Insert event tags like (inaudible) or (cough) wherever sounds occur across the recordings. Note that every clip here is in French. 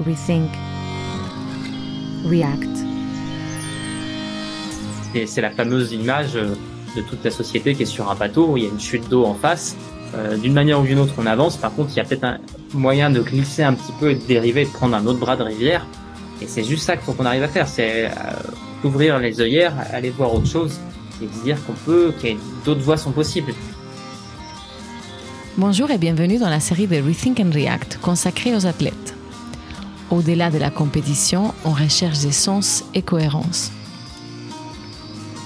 rethink, react. Et c'est la fameuse image euh, de toute la société qui est sur un bateau où il y a une chute d'eau en face. Euh, d'une manière ou d'une autre, on avance. Par contre, il y a peut-être un moyen de glisser un petit peu et de dériver, de prendre un autre bras de rivière. Et c'est juste ça qu'il faut qu'on arrive à faire. C'est euh, ouvrir les œillères, aller voir autre chose et se dire qu'on peut, que d'autres voies sont possibles. Bonjour et bienvenue dans la série de Rethink and React consacrée aux athlètes. Au-delà de la compétition, on recherche des sens et cohérence.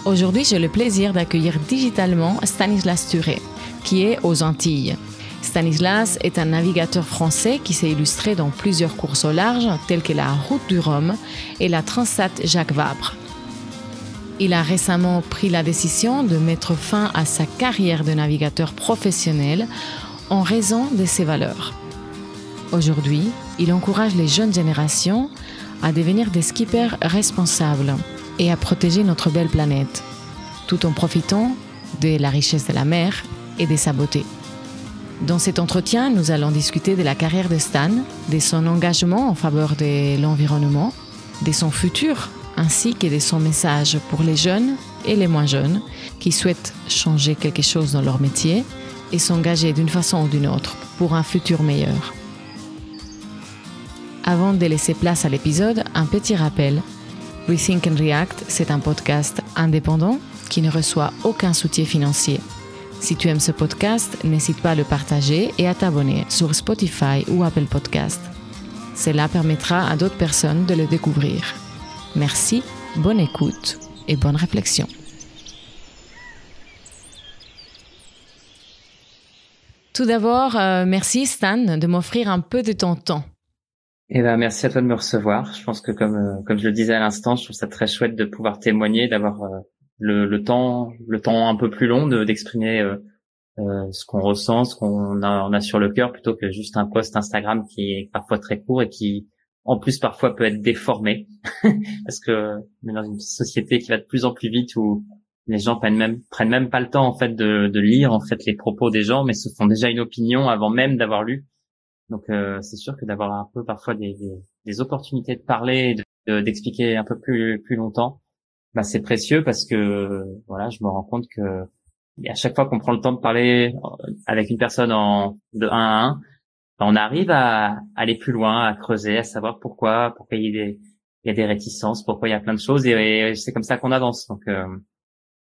Aujourd'hui, j'ai le plaisir d'accueillir digitalement Stanislas Turé, qui est aux Antilles. Stanislas est un navigateur français qui s'est illustré dans plusieurs courses au large, telles que la Route du Rhum et la Transat Jacques Vabre. Il a récemment pris la décision de mettre fin à sa carrière de navigateur professionnel en raison de ses valeurs. Aujourd'hui, il encourage les jeunes générations à devenir des skippers responsables et à protéger notre belle planète, tout en profitant de la richesse de la mer et de sa beauté. Dans cet entretien, nous allons discuter de la carrière de Stan, de son engagement en faveur de l'environnement, de son futur, ainsi que de son message pour les jeunes et les moins jeunes qui souhaitent changer quelque chose dans leur métier et s'engager d'une façon ou d'une autre pour un futur meilleur. Avant de laisser place à l'épisode, un petit rappel. Rethink and React, c'est un podcast indépendant qui ne reçoit aucun soutien financier. Si tu aimes ce podcast, n'hésite pas à le partager et à t'abonner sur Spotify ou Apple Podcast. Cela permettra à d'autres personnes de le découvrir. Merci, bonne écoute et bonne réflexion. Tout d'abord, euh, merci Stan de m'offrir un peu de ton temps. Eh ben, merci à toi de me recevoir. Je pense que comme euh, comme je le disais à l'instant, je trouve ça très chouette de pouvoir témoigner, d'avoir euh, le, le, temps le temps un peu plus long de d'exprimer euh, ce qu'on ressent, ce qu'on a, on a sur le cœur, plutôt que juste un post Instagram qui est parfois très court et qui en plus parfois peut être déformé (laughs) parce que on dans une société qui va de plus en plus vite où les gens prennent même prennent même pas le temps en fait de, de lire en fait les propos des gens mais se font déjà une opinion avant même d'avoir lu donc euh, c'est sûr que d'avoir un peu parfois des, des, opportunités de parler, d'expliquer un peu plus plus longtemps, bah c'est précieux parce que voilà, je me rends compte que à chaque fois qu'on prend le temps de parler avec une personne en de 1 à 1, bah, on arrive à aller plus loin, à creuser, à savoir pourquoi, pourquoi il y a des, il y a des réticences, pourquoi il y a plein de choses et, c'est comme ça qu'on avance. Donc euh,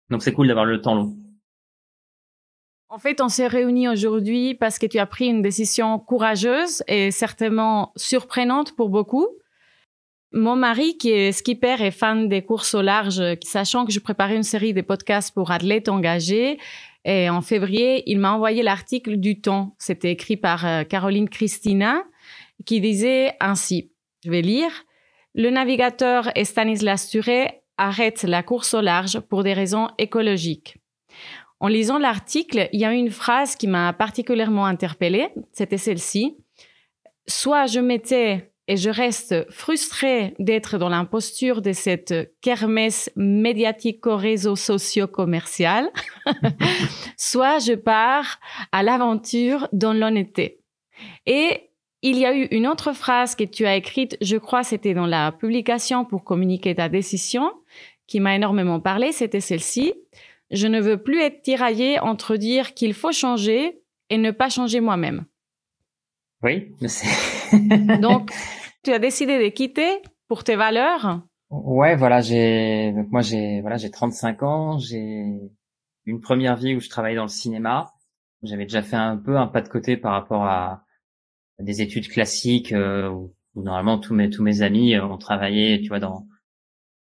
donc c'est cool d'avoir le temps long. En fait, on s'est réunis aujourd'hui parce que tu as pris une décision courageuse et certainement surprenante pour beaucoup. Mon mari, qui est skipper et fan des courses au large, sachant que je préparais une série de podcasts pour athlètes engagés, et en février, il m'a envoyé l'article du Temps. C'était écrit par euh, Caroline Christina, qui disait ainsi, je vais lire, le navigateur Stanislas Turé arrête la course au large pour des raisons écologiques. En lisant l'article, il y a une phrase qui m'a particulièrement interpellée, c'était celle-ci. Soit je m'étais et je reste frustrée d'être dans l'imposture de cette kermesse médiatico-réseau socio-commercial, (laughs) soit je pars à l'aventure dans l'honnêteté. Et il y a eu une autre phrase que tu as écrite, je crois c'était dans la publication pour communiquer ta décision, qui m'a énormément parlé, c'était celle-ci. Je ne veux plus être tiraillée entre dire qu'il faut changer et ne pas changer moi-même. Oui, c'est. (laughs) (laughs) Donc, tu as décidé de quitter pour tes valeurs? Ouais, voilà, j'ai donc moi j'ai voilà, j'ai 35 ans, j'ai une première vie où je travaillais dans le cinéma. J'avais déjà fait un peu un pas de côté par rapport à, des études classiques euh, où, normalement tous mes tous mes amis euh, ont travaillé, tu vois dans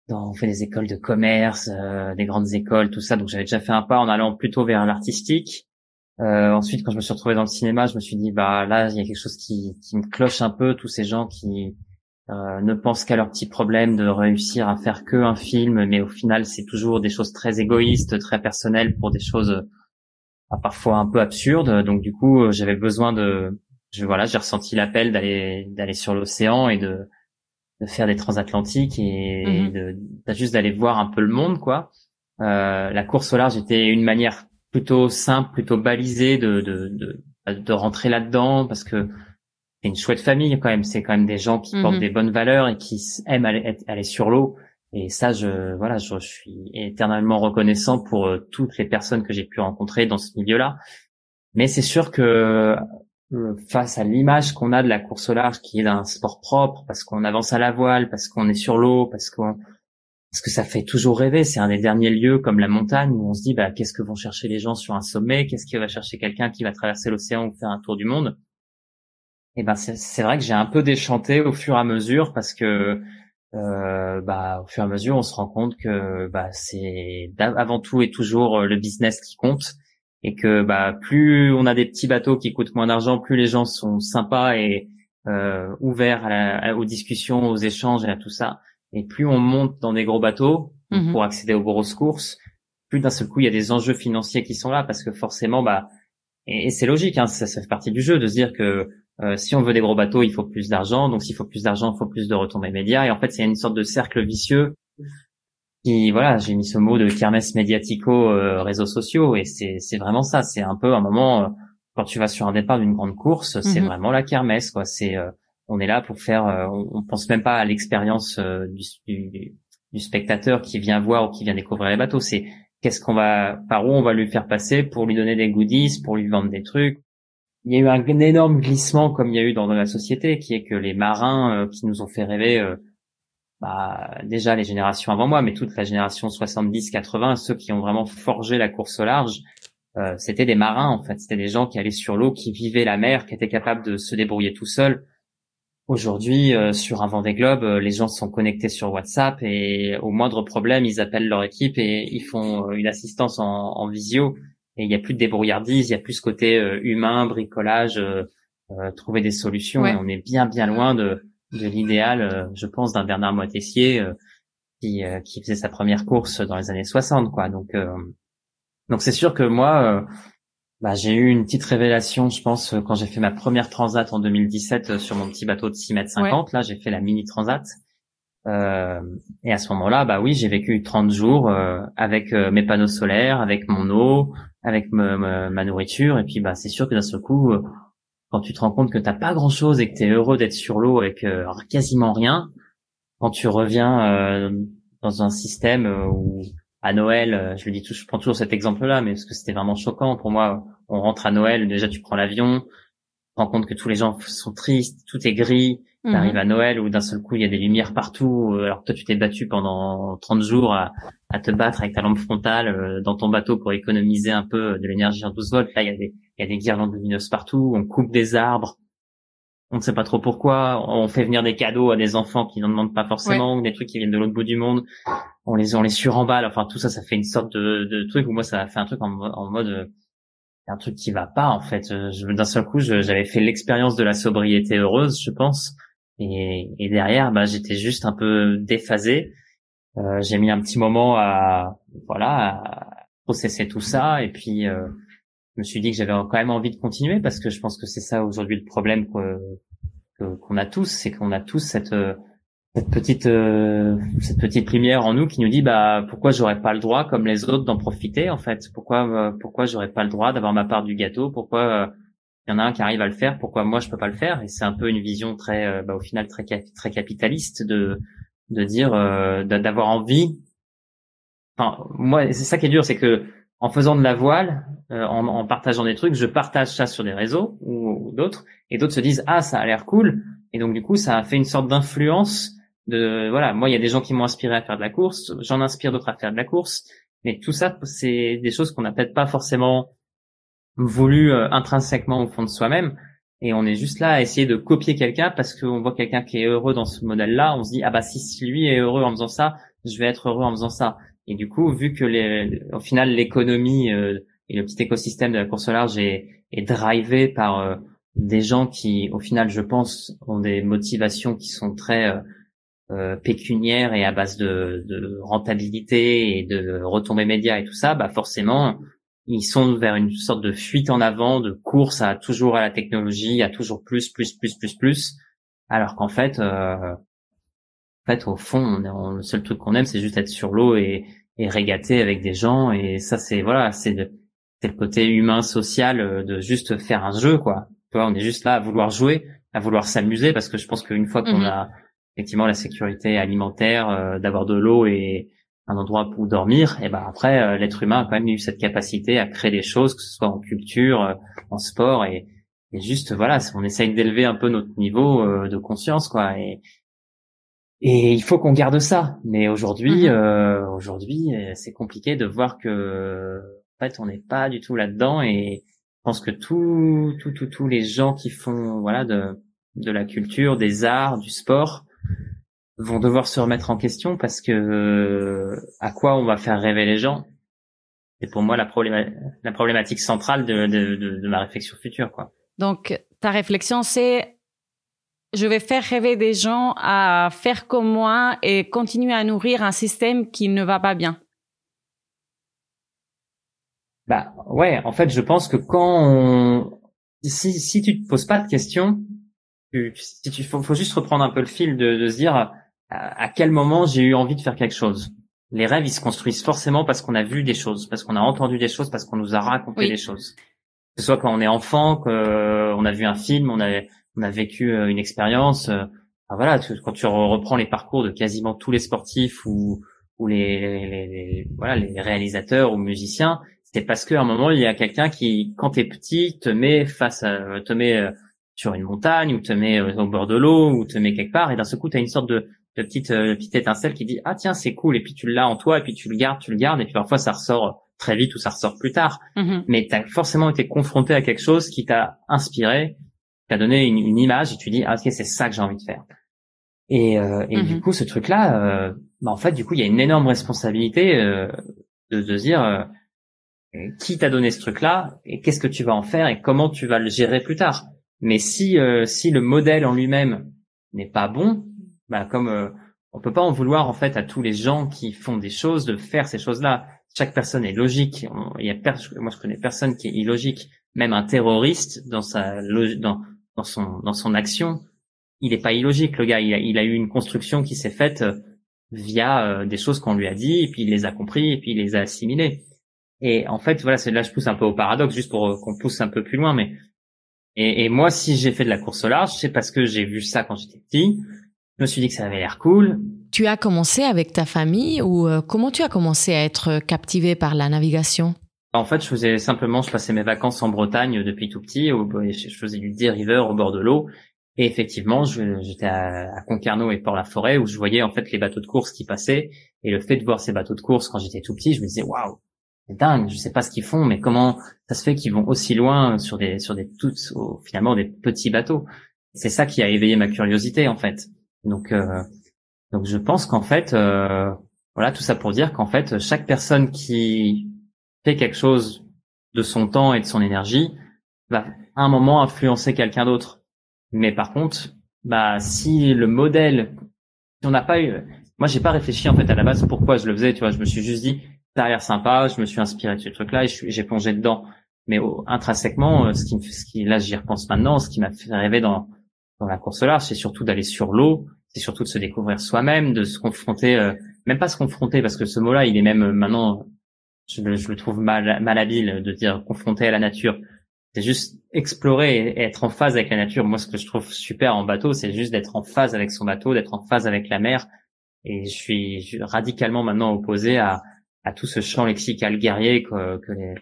on fait des écoles de commerce, euh, des grandes écoles, tout ça. Donc j'avais déjà fait un pas en allant plutôt vers l'artistique. Euh, ensuite, quand je me suis retrouvé dans le cinéma, je me suis dit bah là il y a quelque chose qui, qui me cloche un peu. Tous ces gens qui euh, ne pensent qu'à leurs petits problèmes de réussir à faire que un film, mais au final c'est toujours des choses très égoïstes, très personnelles pour des choses parfois un peu absurdes. Donc du coup j'avais besoin de, je, voilà, j'ai ressenti l'appel d'aller d'aller sur l'océan et de de faire des transatlantiques et mhm. de, juste d'aller voir un peu le monde quoi. Euh, la course au large était une manière plutôt simple, plutôt balisée de de, de, de rentrer là-dedans parce que c'est une chouette famille quand même. C'est quand même des gens qui portent mhm. des bonnes valeurs et qui aiment aller, aller sur l'eau. Et ça, je voilà, je, suis éternellement reconnaissant pour euh, toutes les personnes que j'ai pu rencontrer dans ce milieu-là. Mais c'est sûr que face à l'image qu'on a de la course au large, qui est d'un sport propre, parce qu'on avance à la voile, parce qu'on est sur l'eau, parce qu'on parce que ça fait toujours rêver. C'est un des derniers lieux comme la montagne où on se dit bah qu'est-ce que vont chercher les gens sur un sommet, qu'est-ce qui va chercher quelqu'un qui va traverser l'océan ou faire un tour du monde? Et ben c'est vrai que j'ai un peu déchanté au fur et à mesure parce que euh, bah, au fur et à mesure, on se rend compte que bah, c'est avant tout et toujours euh, le business qui compte et que bah, plus on a des petits bateaux qui coûtent moins d'argent, plus les gens sont sympas et euh, ouverts à aux discussions, aux échanges et à tout ça. Et plus on monte dans des gros bateaux mhm. pour accéder aux grosses courses, plus d'un seul coup il y a des enjeux financiers qui sont là parce que forcément bah et, c'est logique, hein, ça, ça fait partie du jeu de se dire que euh, si on veut des gros bateaux, il faut plus d'argent. Donc s'il faut plus d'argent, il faut plus de retombées médias. Et en fait, c'est une sorte de cercle vicieux. Qui voilà, j'ai mis ce mot de kermesse médiatico euh, réseaux sociaux et c'est c'est vraiment ça. C'est un peu un moment euh, quand tu vas sur un départ d'une grande course, c'est mhm. vraiment la kermesse quoi. C'est on est là pour faire. on, on pense même pas à l'expérience du, du, du spectateur qui vient voir ou qui vient découvrir les bateaux. C'est qu'est-ce qu'on va, par où on va lui faire passer pour lui donner des goodies, pour lui vendre des trucs, il y a eu un, énorme glissement comme il y a eu dans, la société, qui est que les marins euh, qui nous ont fait rêver, euh, bah, déjà les générations avant moi, mais toute la génération 70-80, ceux qui ont vraiment forgé la course au large, euh, c'était des marins en fait, c'était des gens qui allaient sur l'eau, qui vivaient la mer, qui étaient capables de se débrouiller tout seuls. Aujourd'hui, sur un Vendée Globe, les gens sont connectés sur WhatsApp et au moindre problème, ils appellent leur équipe et ils font une assistance en, en visio et il y a plus de débrouillardise, il y a plus ce côté euh, humain, bricolage, euh, euh, trouver des solutions. Et on est bien bien loin de, de l'idéal, je pense, d'un Bernard Moitessier qui, qui faisait sa première course dans les années 60, quoi. Donc donc c'est sûr que moi, bah, j'ai eu une petite révélation, je pense, quand j'ai fait ma première transat en 2017 sur mon petit bateau de 6 mètres 50. Là, j'ai fait la mini transat. Euh, et à ce moment-là, bah oui, j'ai vécu 30 jours avec mes panneaux solaires, avec mon eau, avec ma, ma, nourriture et puis bah c'est sûr que d'un seul coup euh, quand tu te rends compte que t'as pas grand chose et que tu es heureux d'être sur l'eau avec euh, quasiment rien quand tu reviens euh, dans un système où à Noël je le dis tout, je prends toujours cet exemple là mais parce que c'était vraiment choquant pour moi. On rentre à Noël déjà tu prends l'avion tu te rends compte que tous les gens sont tristes tout est gris Mhm. T'arrives à Noël où d'un seul coup il y a des lumières partout, euh, alors que toi tu t'es battu pendant 30 jours à, à, te battre avec ta lampe frontale euh, dans ton bateau pour économiser un peu de l'énergie en 12 volts. Là il y a des, il y a des guirlandes lumineuses partout, on coupe des arbres, on ne sait pas trop pourquoi, on fait venir des cadeaux à des enfants qui n'en demandent pas forcément, des trucs qui viennent de l'autre bout du monde, on les on les suremballe, enfin tout ça ça fait une sorte de, de truc où moi ça a fait un truc en, en mode euh, un truc qui va pas en fait. D'un seul coup, j'avais fait l'expérience de la sobriété heureuse, je pense, et, et derrière, bah, j'étais juste un peu déphasé. Euh, j'ai mis un petit moment à voilà à processer tout ça. Et puis euh, je me suis dit que j'avais quand même envie de continuer parce que je pense que c'est ça aujourd'hui le problème qu'on a tous, c'est qu'on a tous cette cette petite euh, cette petite lumière en nous qui nous dit bah pourquoi j'aurais pas le droit comme les autres d'en profiter en fait? Pourquoi euh, pourquoi j'aurais pas le droit d'avoir ma part du gâteau? Pourquoi il y en a un qui arrive à le faire, pourquoi moi je peux pas le faire? Et c'est un peu une vision très, euh, bah, au final très très capitaliste de de dire euh, d'avoir envie. Enfin, moi c'est ça qui est dur, c'est que en faisant de la voile, euh, en, en, partageant des trucs, je partage ça sur des réseaux ou, d'autres, et d'autres se disent ah ça a l'air cool, et donc du coup ça a fait une sorte d'influence de voilà moi il y a des gens qui m'ont inspiré à faire de la course, j'en inspire d'autres à faire de la course, mais tout ça c'est des choses qu'on n'a peut-être pas forcément voulu euh, intrinsèquement au fond de soi-même. Et on est juste là à essayer de copier quelqu'un parce qu'on voit quelqu'un qui est heureux dans ce modèle-là. On se dit ah bah si, lui est heureux en faisant ça, je vais être heureux en faisant ça. Et du coup, vu que les, au final l'économie euh, et le petit écosystème de la course au large est, est drivé par euh, des gens qui, au final, je pense, ont des motivations qui sont très euh, pécuniaires et à base de, de, rentabilité et de retombées médias et tout ça, bah forcément, ils sont vers une sorte de fuite en avant, de course à toujours à la technologie, à toujours plus, plus, plus, plus, plus, alors qu'en fait, euh, en fait, au fond, on le seul truc qu'on aime, c'est juste être sur l'eau et, et régater avec des gens, et ça, c'est voilà, c'est le côté humain, social, euh, de juste faire un jeu, quoi. Tu vois, on est juste là à vouloir jouer, à vouloir s'amuser parce que je pense qu'une fois qu'on mhm. a effectivement la sécurité alimentaire, euh, d'avoir de l'eau et un endroit pour dormir, et ben après euh, l'être humain a quand même eu cette capacité à créer des choses, que ce soit en culture, euh, en sport et, et, juste voilà, on essaye d'élever un peu notre niveau de conscience quoi et et il faut qu'on garde ça. Mais aujourd'hui, mhm. aujourd'hui, c'est compliqué de voir que en fait on n'est pas du tout là-dedans et je pense que tous tout, tout, tous les gens qui font voilà de de la culture, des arts, du sport, vont devoir se remettre en question parce que à quoi on va faire rêver les gens C'est pour moi la, la problématique centrale de, de, de, ma réflexion future. Quoi. Donc, ta réflexion, c'est je vais faire rêver des gens à faire comme moi et continuer à nourrir un système qui ne va pas bien. Bah ouais, en fait, je pense que quand on... si si tu te poses pas de questions, tu, si tu faut, faut, juste reprendre un peu le fil de, de se dire à, quel moment j'ai eu envie de faire quelque chose? Les rêves, ils se construisent forcément parce qu'on a vu des choses, parce qu'on a entendu des choses, parce qu'on nous a raconté des choses. Que ce soit quand on est enfant, qu'on euh, a vu un film, on a, on a vécu euh, une expérience. Euh, voilà, quand tu reprends les parcours de quasiment tous les sportifs ou, ou les, les, les, voilà, les réalisateurs ou musiciens, c'est parce qu'à un moment il y a quelqu'un qui, quand t'es petit, te met face à, te met sur une montagne ou te met au bord de l'eau ou te met quelque part et d'un seul coup tu as une sorte de de petite euh, petite étincelle qui dit ah tiens c'est cool et puis tu l'as en toi et puis tu le gardes tu le gardes. Et puis parfois ça ressort très vite ou ça ressort plus tard. Mm-hmm. mais tu as forcément été confronté à quelque chose qui t'a inspiré t'a donné une, une, image et tu dis ah ok c'est ça que j'ai envie de faire et, euh, et du mm-hmm. coup ce truc là euh, bah, en fait du coup il y a une énorme responsabilité euh, de, de dire euh, qui t'a donné ce truc là et qu'est-ce que tu vas en faire et comment tu vas le gérer plus tard. Mais si si le modèle en lui-même n'est pas bon bah, comme euh, on peut pas en vouloir en fait à tous les gens qui font des choses de faire ces choses-là. Chaque personne est logique. Il y a moi je connais personne qui est illogique. Même un terroriste dans sa dans dans son dans son action, il est pas illogique le gars. Il a, il a eu une construction qui s'est faite euh, via euh, des choses qu'on lui a dit et puis il les a compris et puis il les a assimilés. Et en fait voilà, c'est là je pousse un peu au paradoxe juste pour qu'on pousse un peu plus loin, mais et, et moi si j'ai fait de la course au large, c'est parce que j'ai vu ça quand j'étais petit je me suis dit que ça avait l'air cool. Tu as commencé avec ta famille ou euh, comment tu as commencé à être captivé par la navigation? En fait, je faisais simplement, je passais mes vacances en Bretagne depuis tout petit. Je faisais du dériveur au bord de l'eau. Et effectivement, j'étais à, Concarneau et Port-la-Forêt où je voyais en fait les bateaux de course qui passaient. Et le fait de voir ces bateaux de course quand j'étais tout petit, je me disais waouh, c'est dingue. Je sais pas ce qu'ils font, mais comment ça se fait qu'ils vont aussi loin sur des sur des toutes finalement des petits bateaux? C'est ça qui a éveillé ma curiosité en fait. Donc, euh, donc je pense qu'en fait, euh, voilà, tout ça pour dire qu'en fait, chaque personne qui fait quelque chose de son temps et de son énergie va à un moment influencer quelqu'un d'autre. Mais par contre, bah si le modèle, si on n'a pas eu, moi j'ai pas réfléchi en fait à la base pourquoi je le faisais, tu vois, je me suis juste dit ça a l'air sympa, je me suis inspiré de ce truc-là et j'ai plongé dedans. Mais intrinsèquement, euh, ce qui, ce qui, là j'y repense maintenant, ce qui m'a fait rêver dans dans la course c'est surtout d'aller sur l'eau, c'est surtout de se découvrir soi-même, de se confronter, euh, même pas se confronter, parce que ce mot-là, il est même euh, maintenant, je, le trouve mal, mal habile de dire confronter à la nature. C'est juste explorer et être en phase avec la nature. Moi, ce que je trouve super en bateau, c'est juste d'être en phase avec son bateau, d'être en phase avec la mer. Et je suis radicalement maintenant opposé à, à tout ce champ lexical guerrier que, que les,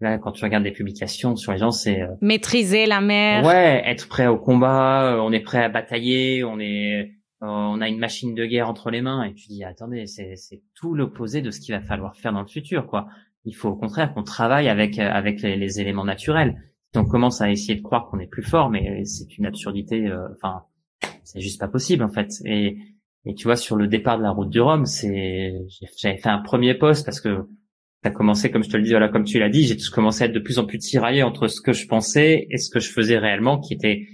Là, quand tu regardes des publications sur les gens, c'est euh, maîtriser la mer. Ouais, être prêt au combat, euh, on est prêt à batailler, on est, euh, on a une machine de guerre entre les mains, et tu dis attendez, c'est c'est tout l'opposé de ce qu'il va falloir faire dans le futur, quoi. Il faut au contraire qu'on travaille avec avec les, éléments naturels. Si on commence à essayer de croire qu'on est plus fort, mais c'est une absurdité. Enfin, c'est juste pas possible en fait. Et et tu vois, sur le départ de la route du Rhum, c'est j'avais fait un premier poste parce que T'as commencé, comme je te le dis, voilà, comme tu l'as dit, j'ai commencé à être de plus en plus tiraillé entre ce que je pensais et ce que je faisais réellement, qui était,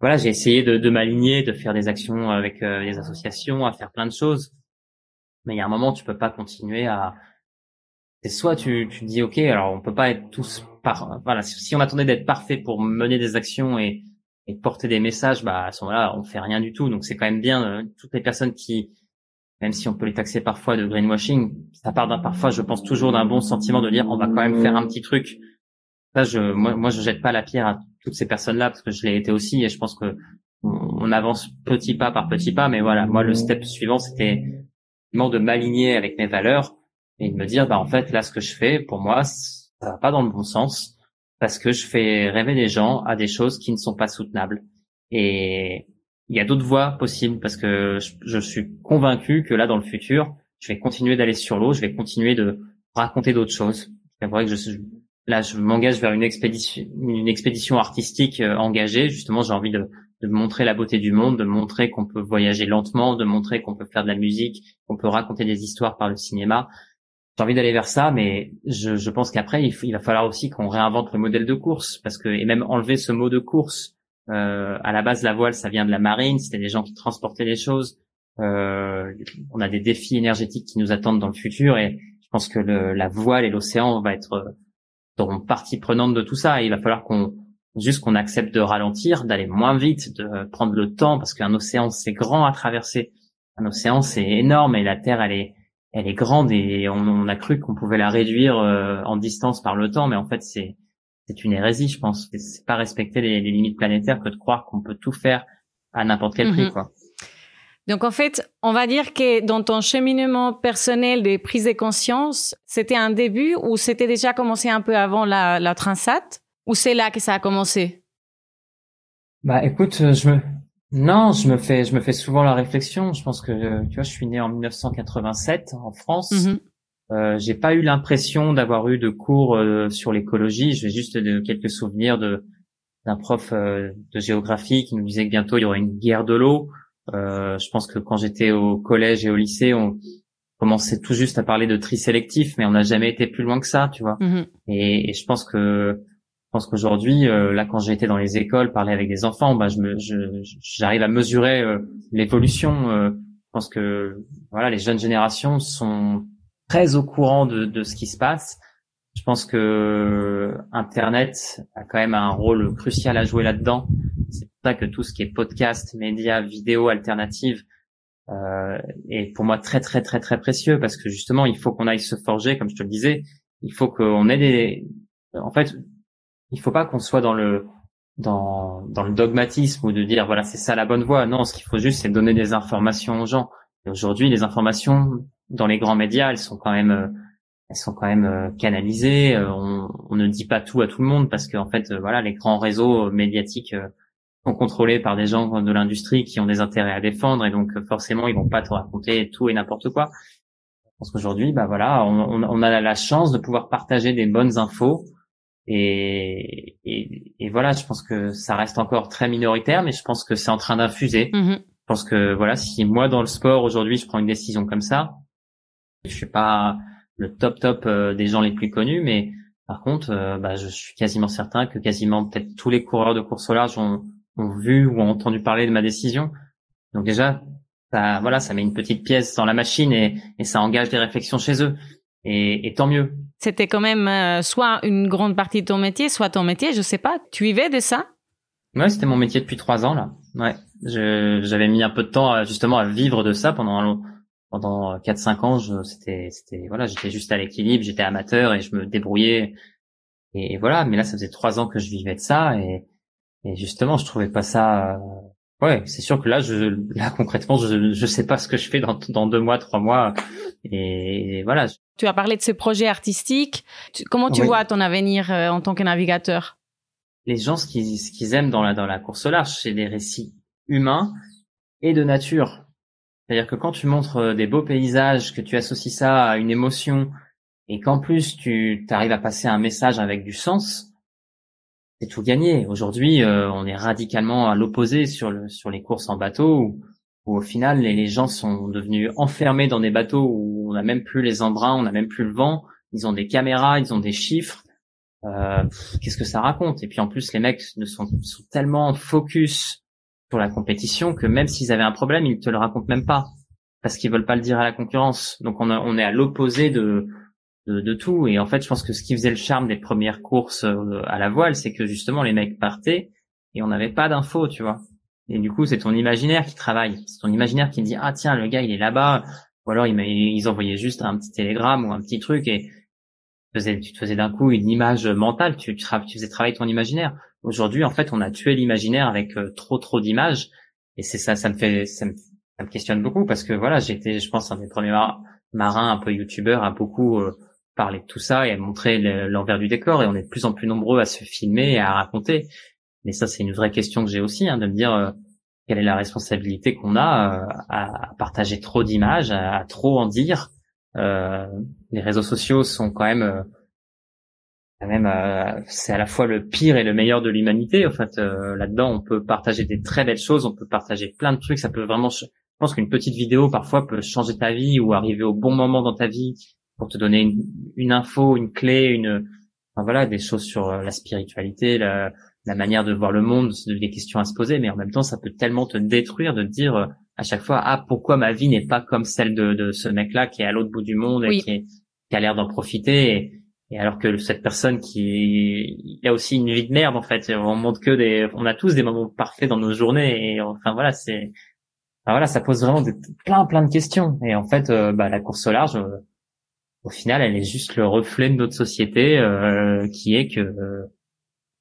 voilà, j'ai essayé de, de m'aligner, de faire des actions avec euh, des associations, à faire plein de choses. Mais il y a un moment, tu peux pas continuer à, c'est soit tu, tu dis, ok, alors on peut pas être tous par, voilà, si on attendait d'être parfait pour mener des actions et, et porter des messages, bah à ce moment-là, on fait rien du tout. Donc c'est quand même bien euh, toutes les personnes qui même si on peut les taxer parfois de greenwashing, ça part parfois, je pense toujours d'un bon sentiment de dire on va quand même faire un petit truc. Ça, je, moi, moi, je jette pas la pierre à toutes ces personnes-là parce que je l'ai été aussi et je pense que on, avance petit pas par petit pas, mais voilà, moi le step suivant c'était de m'aligner avec mes valeurs et de me dire bah en fait là ce que je fais pour moi ça va pas dans le bon sens parce que je fais rêver les gens à des choses qui ne sont pas soutenables et il y a d'autres voies possibles parce que je, suis convaincu que là dans le futur je vais continuer d'aller sur l'eau je vais continuer de raconter d'autres choses c'est vrai que je là je m'engage vers une expédition une expédition artistique euh, engagée justement j'ai envie de de montrer la beauté du monde, de montrer qu'on peut voyager lentement, de montrer qu'on peut faire de la musique, qu'on peut raconter des histoires par le cinéma. J'ai envie d'aller vers ça, mais je, je pense qu'après, il, il, va falloir aussi qu'on réinvente le modèle de course, parce que et même enlever ce mot de course. Euh, à la base, la voile, ça vient de la marine, c'était des gens qui transportaient les choses. Euh, on a des défis énergétiques qui nous attendent dans le futur, et je pense que le, la voile et l'océan va être euh, dans partie prenante de tout ça. Et il va falloir qu'on juste qu'on accepte de ralentir, d'aller moins vite, de prendre le temps, parce qu'un océan c'est grand à traverser. Un océan c'est énorme et la Terre elle est elle est grande et on, a cru qu'on pouvait la réduire euh, en distance par le temps, mais en fait c'est c'est une hérésie, je pense. C'est pas respecter les, limites planétaires que de croire qu'on peut tout faire à n'importe quel prix, mhm. quoi. Donc en fait, on va dire que dans ton cheminement personnel des prises de conscience, c'était un début ou c'était déjà commencé un peu avant la, la Transat ou c'est là que ça a commencé? Bah écoute, euh, je me non, je me fais je me fais souvent la réflexion. Je pense que tu vois, je suis né en 1987 en France. Mm-hmm. Euh, j'ai pas eu l'impression d'avoir eu de cours euh, sur l'écologie. J'ai juste de, quelques souvenirs de d'un prof euh, de géographie qui nous disait que bientôt il y aurait une guerre de l'eau. je pense que quand j'étais au collège et au lycée, on commençait tout juste à parler de tri sélectif, mais on n'a jamais été plus loin que ça, tu vois. Mm-hmm. et, je pense que je pense qu'aujourd'hui, euh, là, quand j'ai été dans les écoles, parler avec des enfants, bah, je me, j'arrive à mesurer euh, l'évolution. Euh, je pense que voilà, les jeunes générations sont très au courant de, de ce qui se passe. Je pense que Internet a quand même un rôle crucial à jouer là-dedans. C'est pour ça que tout ce qui est podcast, médias, vidéos alternatives euh, est pour moi très très très très précieux parce que justement, il faut qu'on aille se forger, comme je te le disais. Il faut qu'on ait des, en fait, il faut pas qu'on soit dans le dans, dans le dogmatisme ou de dire voilà c'est ça la bonne voie. Non, ce qu'il faut juste c'est donner des informations aux gens. Et aujourd'hui, les informations dans les grands médias, elles sont quand même euh, elles sont quand même euh, canalisées. Euh, on, on, ne dit pas tout à tout le monde parce qu'en fait voilà les grands réseaux médiatiques sont contrôlés par des gens de l'industrie qui ont des intérêts à défendre et donc forcément ils vont pas te raconter tout et n'importe quoi. Je pense qu'aujourd'hui bah voilà on, on a la chance de pouvoir partager des bonnes infos et, et, et, voilà, je pense que ça reste encore très minoritaire, mais je pense que c'est en train d'infuser. Mm-hmm. Je pense que voilà, si moi dans le sport aujourd'hui je prends une décision comme ça, je suis pas le top top euh, des gens les plus connus, mais par contre, euh, bah, je suis quasiment certain que quasiment peut-être tous les coureurs de course au large ont, ont, vu ou ont entendu parler de ma décision. Donc déjà, ça, voilà, ça met une petite pièce dans la machine et, et ça engage des réflexions chez eux. Et, et tant mieux. C'était quand même euh, soit une grande partie de ton métier, soit ton métier, je sais pas. Tu vivais de ça? Ouais, c'était mon métier depuis trois ans là. Ouais, j'avais mis un peu de temps justement à vivre de ça pendant pendant quatre cinq ans. C'était c'était voilà, j'étais juste à l'équilibre, j'étais amateur et je me débrouillais. Et, voilà, mais là ça faisait trois ans que je vivais de ça et, et justement je trouvais pas ça Ouais, c'est sûr que là, je, là concrètement, je, je sais pas ce que je fais dans, dans deux mois, trois mois, et, voilà. Tu as parlé de ce projet artistique. comment tu vois ton avenir euh, en tant que navigateur? Les gens, ce qu'ils, ce qu'ils aiment dans la dans la course au large, c'est des récits humains et de nature. C'est-à-dire que quand tu montres euh, des beaux paysages, que tu associes ça à une émotion, et qu'en plus tu arrives à passer un message avec du sens, c'est tout gagné. Aujourd'hui, euh, on est radicalement à l'opposé sur sur les courses en bateau où, au final les, gens sont devenus enfermés dans des bateaux où on n'a même plus les embruns, on n'a même plus le vent. Ils ont des caméras, ils ont des chiffres. Euh, Qu'est-ce que ça raconte? Et puis en plus, les mecs ne sont, sont tellement focus sur la compétition que même s'ils avaient un problème, ils te le racontent même pas parce qu'ils veulent pas le dire à la concurrence. Donc on, est à l'opposé de de, tout. Et en fait, je pense que ce qui faisait le charme des premières courses euh, à la voile, c'est que justement les mecs partaient et on n'avait pas d'infos, tu vois. Et du coup, c'est ton imaginaire qui travaille. C'est ton imaginaire qui dit ah tiens le gars il est là-bas. Ou alors ils envoyaient juste un petit télégramme ou un petit truc et tu te faisais d'un coup une image mentale. Tu, tu, faisais travailler ton imaginaire. aujourd'hui, en fait, on a tué l'imaginaire avec trop trop d'images. Et c'est ça, ça me fait, ça me, ça me questionne beaucoup parce que voilà, j'étais, je pense, un des premiers marins un peu youtubeurs à beaucoup parler de tout ça et à montrer l'envers du décor. Et on est de plus en plus nombreux à se filmer et à raconter. Mais ça, c'est une vraie question que j'ai aussi, hein, de me dire quelle est la responsabilité qu'on a à partager trop d'images, à, trop en dire. Euh, les réseaux sociaux sont quand même euh, même euh, c'est à la fois le pire et le meilleur de l'humanité en fait. Euh, là-dedans on peut partager des très belles choses on peut partager plein de trucs ça peut vraiment je pense qu'une petite vidéo parfois peut changer ta vie ou arriver au bon moment dans ta vie pour te donner une, une info une clé une enfin, voilà des choses sur la spiritualité la, la manière de voir le monde des questions à se poser mais en même temps ça peut tellement te détruire de dire à chaque fois ah pourquoi ma vie n'est pas comme celle de, de ce mec là qui est à l'autre bout du monde et qui, qui, a l'air d'en profiter et, et, alors que cette personne qui il a aussi une vie de merde en fait. On montre que des on a tous des moments parfaits dans nos journées et enfin voilà c'est enfin, voilà ça pose vraiment plein plein de questions. Et en fait euh, bah, la course au large euh, au final elle est juste le reflet de notre société euh, qui est que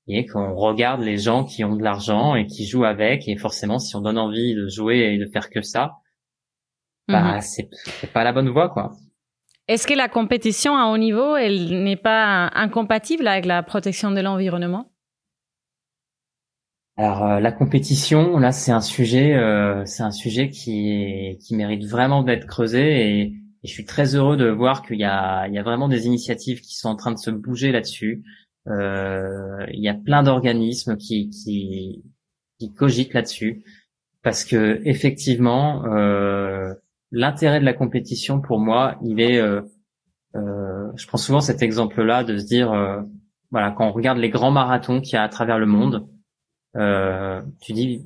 et qu'on regarde les gens qui ont de l'argent et qui jouent avec et forcément si on donne envie de jouer et de faire que ça bah mhm. c'est pas la bonne voie quoi. Est-ce que la compétition à haut niveau elle n'est pas incompatible avec la protection de l'environnement? Alors euh, la compétition là c'est un sujet euh, c'est un sujet qui qui mérite vraiment d'être creusé et, je suis très heureux de voir qu'il y a il y a vraiment des initiatives qui sont en train de se bouger là-dessus il y a plein d'organismes qui, qui, qui cogitent là-dessus parce que effectivement, euh, l'intérêt de la compétition pour moi, il est, euh, euh, je prends souvent cet exemple-là de se dire, euh, voilà, quand on regarde les grands marathons qu'il y a à travers le monde, euh, tu dis,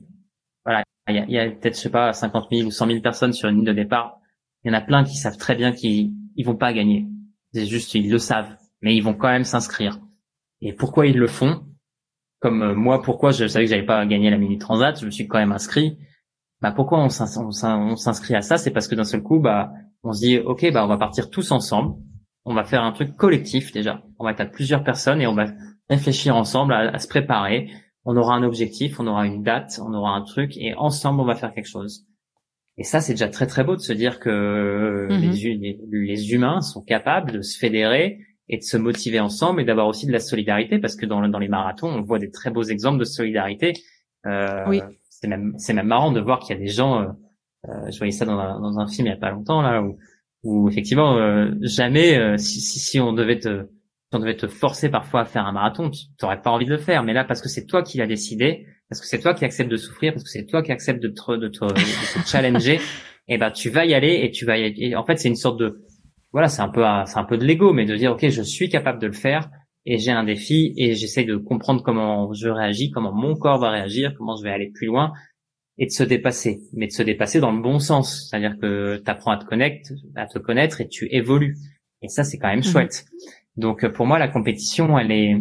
voilà, il y a, a peut-être, je sais pas, 50 000 ou 100 000 personnes sur une ligne de départ. Il y en a plein qui savent très bien qu'ils ils vont pas gagner. C'est juste, ils le savent, mais ils vont quand même s'inscrire et pourquoi ils le font? Comme euh, moi, pourquoi je savais que j'avais pas gagné la mini transat, je me suis quand même inscrit. Bah pourquoi on s'inscrit à ça? C'est parce que d'un seul coup, bah on se dit ok, bah on va partir tous ensemble. On va faire un truc collectif déjà. On va être à plusieurs personnes et on va réfléchir ensemble à, se préparer. On aura un objectif, on aura une date, on aura un truc et ensemble on va faire quelque chose. Et ça, c'est déjà très très beau de se dire que mm-hmm. les, les, humains sont capables de se fédérer et de se motiver ensemble et d'avoir aussi de la solidarité parce que dans, dans les marathons, on voit des très beaux exemples de solidarité. Euh, oui. C'est même, c'est même marrant de voir qu'il y a des gens. Euh, euh je voyais ça dans un, dans un film il y a pas longtemps là où, où effectivement euh, jamais euh, si, si, si, on devait te on devait te forcer parfois à faire un marathon, tu n'aurais pas envie de le faire. Mais là, parce que c'est toi qui l'as décidé, parce que c'est toi qui acceptes de souffrir, parce que c'est toi qui acceptes de te, de te, de te challenger, et (laughs) eh ben tu vas y aller et tu vas y aller. en fait, c'est une sorte de voilà, c'est un peu c'est un peu de l'ego, mais de dire ok, je suis capable de le faire et j'ai un défi et j'essaie de comprendre comment je réagis, comment mon corps va réagir, comment je vais aller plus loin et de se dépasser, mais de se dépasser dans le bon sens, c'est-à-dire que tu apprends à te connecter, à te connaître et tu évolues. Et ça, c'est quand même mmh. chouette. Donc pour moi, la compétition, elle est,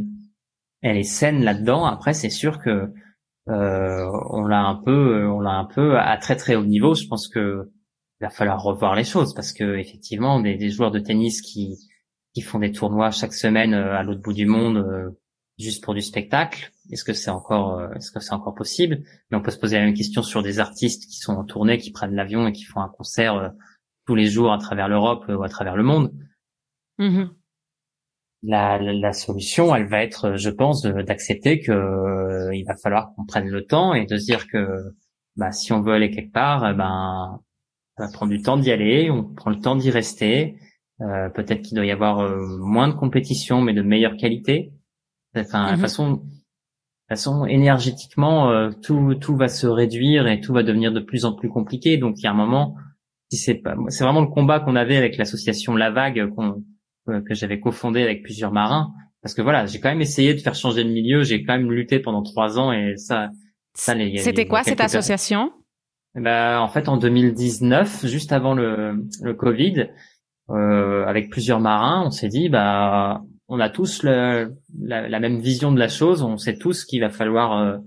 elle est saine là-dedans. Après, c'est sûr que euh, on l'a un peu, on l'a un peu à très très haut niveau. Je pense que il va falloir revoir les choses parce que effectivement des, des joueurs de tennis qui qui font des tournois chaque semaine euh, à l'autre bout du monde euh, juste pour du spectacle est-ce que c'est encore euh, est-ce que c'est encore possible? Mais on peut se poser la même question sur des artistes qui sont en tournée qui prennent l'avion et qui font un concert tous les jours à travers l'Europe ou à travers le monde mm-hmm. la, la, solution elle va être je pense d'accepter que il va falloir qu'on prenne le temps et de se dire que bah si on veut aller quelque part eh ben ça prend du temps d'y aller, on prend le temps d'y rester. Euh, peut-être qu'il doit y avoir euh, moins de compétition, mais de meilleure qualité. Enfin, de mhm. façon, façon énergétiquement, euh, tout tout va se réduire et tout va devenir de plus en plus compliqué. Donc, il y a un moment, si c'est pas, c'est vraiment le combat qu'on avait avec l'association La Vague qu'on que j'avais cofondé avec plusieurs marins. Parce que voilà, j'ai quand même essayé de faire changer le milieu. J'ai quand même lutté pendant trois ans et ça, ça. C'était quoi cette association? Bah, en fait, en 2019, juste avant le, le Covid, euh, avec plusieurs marins, on s'est dit, bah, on a tous le, la, la, même vision de la chose. On sait tous qu'il va falloir, euh,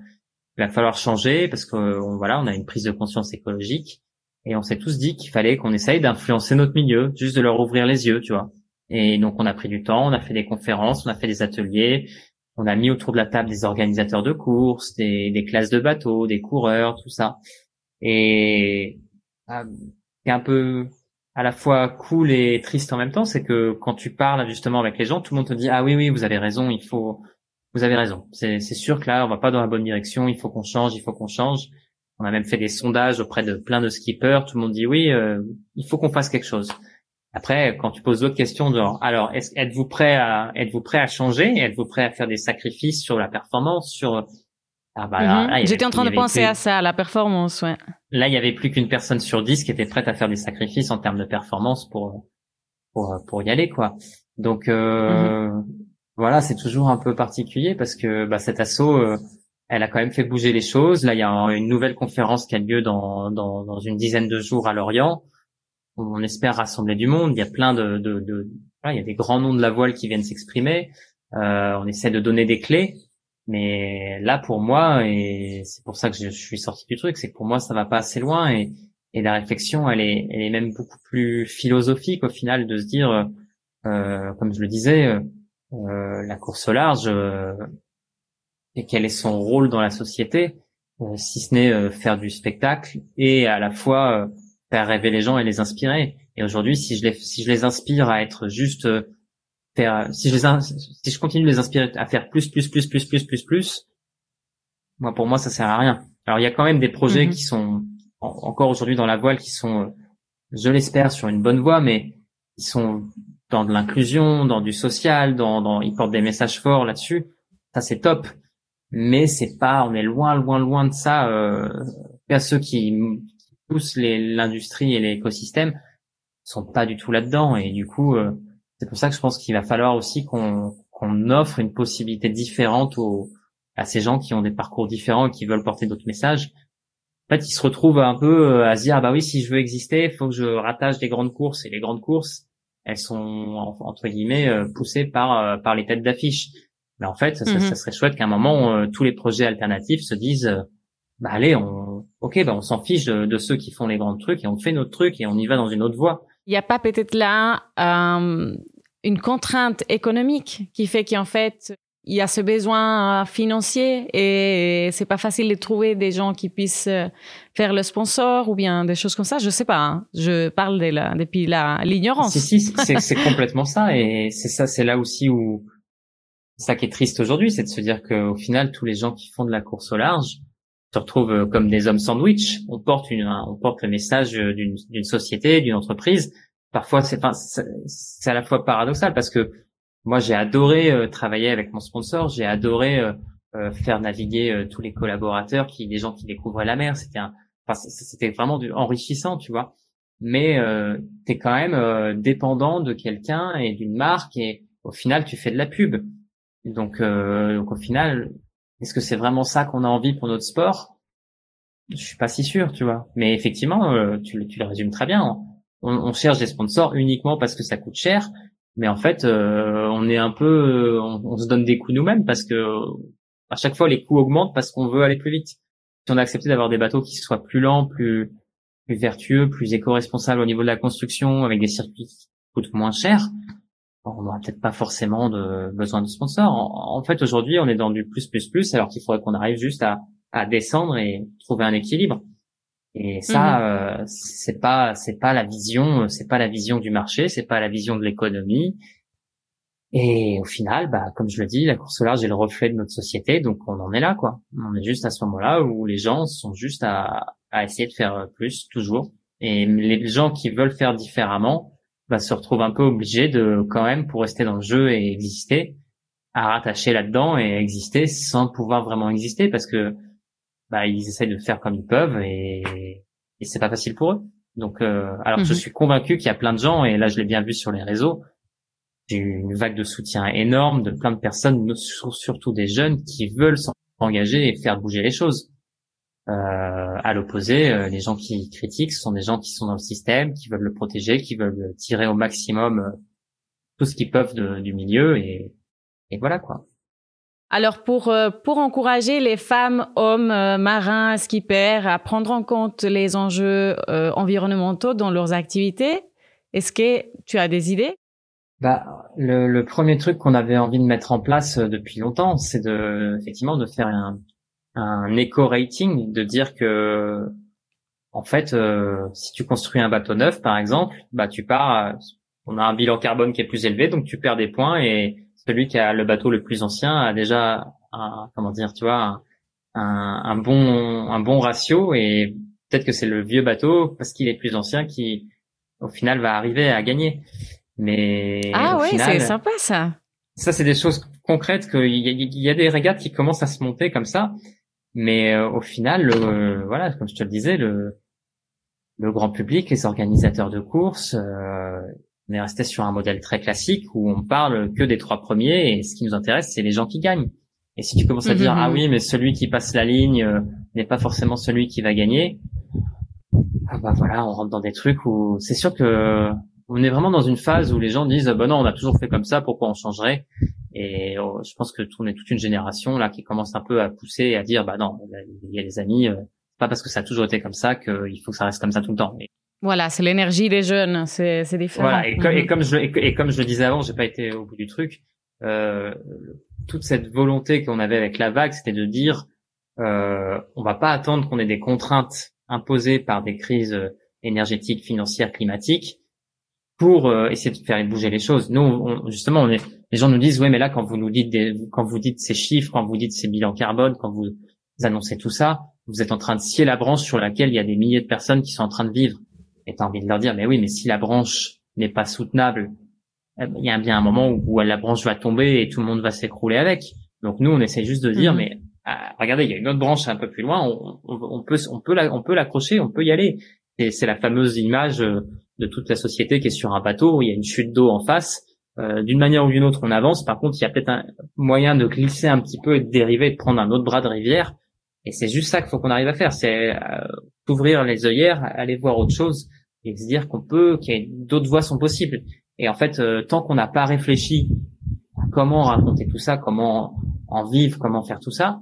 il va falloir changer parce que voilà, on a une prise de conscience écologique et on s'est tous dit qu'il fallait qu'on essaye d'influencer notre milieu, juste de leur ouvrir les yeux, tu vois. Et donc, on a pris du temps, on a fait des conférences, on a fait des ateliers, on a mis autour de la table des organisateurs de courses, des, des classes de bateaux, des coureurs, tout ça. Et euh, c'est un peu à la fois cool et triste en même temps, c'est que quand tu parles justement avec les gens, tout le monde te dit ah oui oui vous avez raison, il faut vous avez raison. C'est sûr que là on va pas dans la bonne direction, il faut qu'on change, il faut qu'on change. On a même fait des sondages auprès de plein de skippers, tout le monde dit oui, euh, il faut qu'on fasse quelque chose. Après, quand tu poses d'autres questions, genre, alors, êtes-vous prêt à, êtes-vous prêt à changer, êtes-vous prêt à faire des sacrifices sur la performance, sur, ah bah mhm. J'étais en train de penser à ça, à la performance, ouais. Là, il y avait plus qu'une personne sur dix qui était prête à faire des sacrifices en termes de performance pour, pour, pour y aller, quoi. Donc, euh, mhm. voilà, c'est toujours un peu particulier parce que, bah, cet assaut, euh, elle a quand même fait bouger les choses. Là, il y a une nouvelle conférence qui a lieu dans, dans, dans une dizaine de jours à Lorient on espère rassembler du monde. Il y a plein de, de, de il y a des grands noms de la voile qui viennent s'exprimer. Euh, on essaie de donner des clés, mais là pour moi, et c'est pour ça que je, suis sorti du truc, c'est que pour moi ça va pas assez loin et, et la réflexion, elle est, elle est même beaucoup plus philosophique au final de se dire, euh, comme je le disais, euh, la course au large euh, et quel est son rôle dans la société, euh, si ce n'est euh, faire du spectacle et à la fois faire rêver les gens et les inspirer. Et aujourd'hui, si je les si je les inspire à être juste euh, faire si je les si je continue de les inspirer à faire plus plus plus plus plus plus plus, moi pour moi ça sert à rien. Alors il y a quand même des projets mhm. qui sont encore aujourd'hui dans la voile qui sont euh, je l'espère sur une bonne voie mais ils sont dans de l'inclusion, dans du social, dans, dans ils portent des messages forts là-dessus. Ça c'est top. Mais c'est pas on est loin loin loin de ça euh, à ceux qui tous l'industrie et l'écosystème sont pas du tout là-dedans et du coup euh, c'est pour ça que je pense qu'il va falloir aussi qu'on qu'on offre une possibilité différente aux à ces gens qui ont des parcours différents et qui veulent porter d'autres messages. En fait, ils se retrouvent un peu euh, à se dire ah bah oui si je veux exister, il faut que je rattache des grandes courses et les grandes courses elles sont entre guillemets euh, poussées par par les têtes d'affiche. Mais en fait, ça, ça, serait chouette qu'à un moment tous les projets alternatifs se disent bah allez, on, ok, bah on s'en fiche de, ceux qui font les grands trucs et on fait notre truc et on y va dans une autre voie. Il n'y a pas peut-être là euh, une contrainte économique qui fait qu'en fait il y a ce besoin financier et c'est pas facile de trouver des gens qui puissent euh, faire le sponsor ou bien des choses comme ça. Je sais pas. Hein. Je parle de la, depuis l'ignorance. Si si, c'est complètement ça et c'est ça, c'est là aussi où ça qui est triste aujourd'hui, c'est de se dire qu'au final tous les gens qui font de la course au large se retrouvent euh, comme des hommes sandwich. On porte une, on porte le message euh, d'une société, d'une entreprise. Parfois, c'est, enfin, c'est à la fois paradoxal parce que moi, j'ai adoré euh, travailler avec mon sponsor. J'ai adoré faire naviguer tous les collaborateurs, qui, les gens qui découvraient la mer. C'était enfin, c'était vraiment du, enrichissant, tu vois. Mais euh, t'es quand même dépendant de quelqu'un et d'une marque et au final, tu fais de la pub. Donc, donc au final, est-ce que c'est vraiment ça qu'on a envie pour notre sport? Je suis pas si sûr, tu vois. Mais effectivement, euh, tu, tu, le résumes très bien. On, cherche des sponsors uniquement parce que ça coûte cher, mais en fait, euh, on est un peu, on, se donne des coups nous-mêmes parce que à chaque fois les coûts augmentent parce qu'on veut aller plus vite. Si on a accepté d'avoir des bateaux qui soient plus lents, plus plus vertueux, plus éco-responsables au niveau de la construction, avec des circuits qui coûtent moins cher, on n'aura peut-être pas forcément de besoin de sponsors. En, fait, aujourd'hui, on est dans du plus plus plus, alors qu'il faudrait qu'on arrive juste à, à descendre et trouver un équilibre. Et ça, mhm. euh, c'est pas c'est pas la vision, c'est pas la vision du marché, c'est pas la vision de l'économie. Et au final, bah, comme je le dis, la course au large est le reflet de notre société, donc on en est là, quoi. On est juste à ce moment-là où les gens sont juste à, à essayer de faire plus toujours. Et les gens qui veulent faire différemment, bah, se retrouve un peu obligé de quand même pour rester dans le jeu et exister à rattacher là-dedans et exister sans pouvoir vraiment exister parce que bah ils essayent de faire comme ils peuvent et, et c'est pas facile pour eux. Donc euh, alors je mhm. suis convaincu qu'il y a plein de gens et là je l'ai bien vu sur les réseaux. J'ai eu une vague de soutien énorme de plein de personnes, surtout des jeunes qui veulent s'engager et faire bouger les choses. Euh, à l'opposé, euh, les gens qui critiquent ce sont des gens qui sont dans le système, qui veulent le protéger, qui veulent tirer au maximum euh, tout ce qu'ils peuvent de, du milieu et, et voilà quoi. Alors pour pour encourager les femmes, hommes, marins, skippers à prendre en compte les enjeux environnementaux dans leurs activités, est-ce que tu as des idées? Bah, le, le premier truc qu'on avait envie de mettre en place depuis longtemps, c'est de effectivement de faire un, un éco-rating, de dire que en fait, euh, si tu construis un bateau neuf, par exemple, bah tu pars, on a un bilan carbone qui est plus élevé, donc tu perds des points et celui qui a le bateau le plus ancien a déjà un, comment dire, tu vois, un, un bon un bon ratio et peut-être que c'est le vieux bateau parce qu'il est plus ancien qui au final va arriver à gagner. Mais ah ouais, c'est sympa ça. Ça c'est des choses concrètes qu'il y, il y a des régates qui commencent à se monter comme ça mais euh, au final, voilà, comme je te le disais, le, le grand public, les organisateurs de courses, euh, on est resté sur un modèle très classique où on parle que des trois premiers et ce qui nous intéresse, c'est les gens qui gagnent. Et si tu commences à dire ah oui, mais celui qui passe la ligne euh, n'est pas forcément celui qui va gagner, ah bah voilà, on rentre dans des trucs où c'est sûr que on est vraiment dans une phase où les gens disent bah non, on a toujours fait comme ça, pourquoi on changerait? Et euh, je pense que on est toute une génération là qui commence un peu à pousser et à dire bah non, il y a des amis, euh, pas parce que ça a toujours été comme ça qu'il faut que ça reste comme ça tout le temps. Voilà, c'est l'énergie des jeunes, c'est c'est différent. Voilà, et, et, mhm. comme je et, comme je le disais avant, j'ai pas été au bout du truc. Euh, toute cette volonté qu'on avait avec la vague, c'était de dire euh, on va pas attendre qu'on ait des contraintes imposées par des crises énergétiques, financières, climatiques pour euh, essayer de faire bouger les choses. Nous, justement, on est, les gens nous disent, ouais, mais là, quand vous nous dites des, quand vous dites ces chiffres, quand vous dites ces bilans carbone, quand vous annoncez tout ça, vous êtes en train de scier la branche sur laquelle il y a des milliers de personnes qui sont en train de vivre. Et t'as envie de leur dire, mais oui, mais si la branche n'est pas soutenable, eh ben, il y a bien un moment où, la branche va tomber et tout le monde va s'écrouler avec. Donc nous, on essaie juste de dire, mmh. mais ah, regardez, il y a une autre branche un peu plus loin, on, on, peut, on peut, on peut l'accrocher, on peut y aller. Et c'est la fameuse image euh, de toute la société qui est sur un bateau, où il y a une chute d'eau en face. Euh, d'une manière ou d'une autre, on avance. Par contre, il y a peut-être un moyen de glisser un petit peu et de dériver, de prendre un autre bras de rivière. Et c'est juste ça qu'il faut qu'on arrive à faire, c'est euh, ouvrir les œillères, aller voir autre chose et se dire qu'on peut, qu'il y a d'autres voies sont possibles. Et en fait, euh, tant qu'on n'a pas réfléchi à comment raconter tout ça, comment en vivre, comment faire tout ça,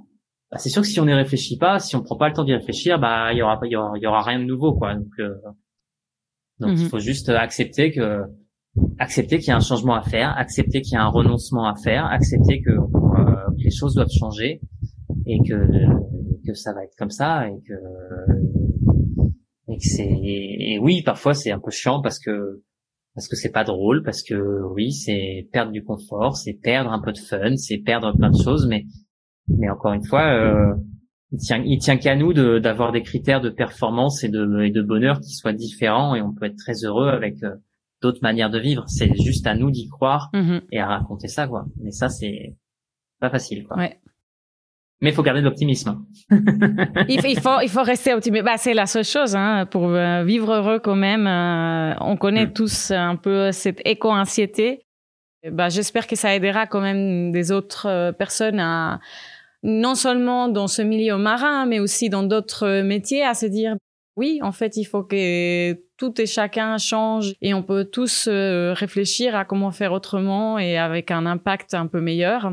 bah, c'est sûr que si on n'y réfléchit pas, si on prend pas le temps d'y réfléchir, bah il y aura, il y aura, il y aura rien de nouveau, quoi. Donc, euh, donc il mhm. faut juste accepter que accepter qu'il y a un changement à faire, accepter qu'il y a un renoncement à faire, accepter que, euh, les choses doivent changer et que que ça va être comme ça et que et que c'est et oui parfois c'est un peu chiant parce que parce que c'est pas drôle parce que oui c'est perdre du confort c'est perdre un peu de fun c'est perdre plein de choses mais mais encore une fois euh, il tient, il tient qu'à nous d'avoir des critères de performance et de, et de bonheur qui soient différents et on peut être très heureux avec euh, d'autres manières de vivre. C'est juste à nous d'y croire mm-hmm. et à raconter ça, quoi. Mais ça, c'est pas facile, quoi. Ouais. Mais il faut garder de l'optimisme. il, faut, il faut rester optimiste. Bah, c'est la seule chose hein, pour euh, vivre heureux quand même. Euh, on connaît mm. tous un peu cette éco-anxiété. Bah, j'espère que ça aidera quand même des autres personnes à non seulement dans ce milieu marin, mais aussi dans d'autres métiers, à se dire oui, en fait, il faut que tout et chacun change et on peut tous euh, réfléchir à comment faire autrement et avec un impact un peu meilleur.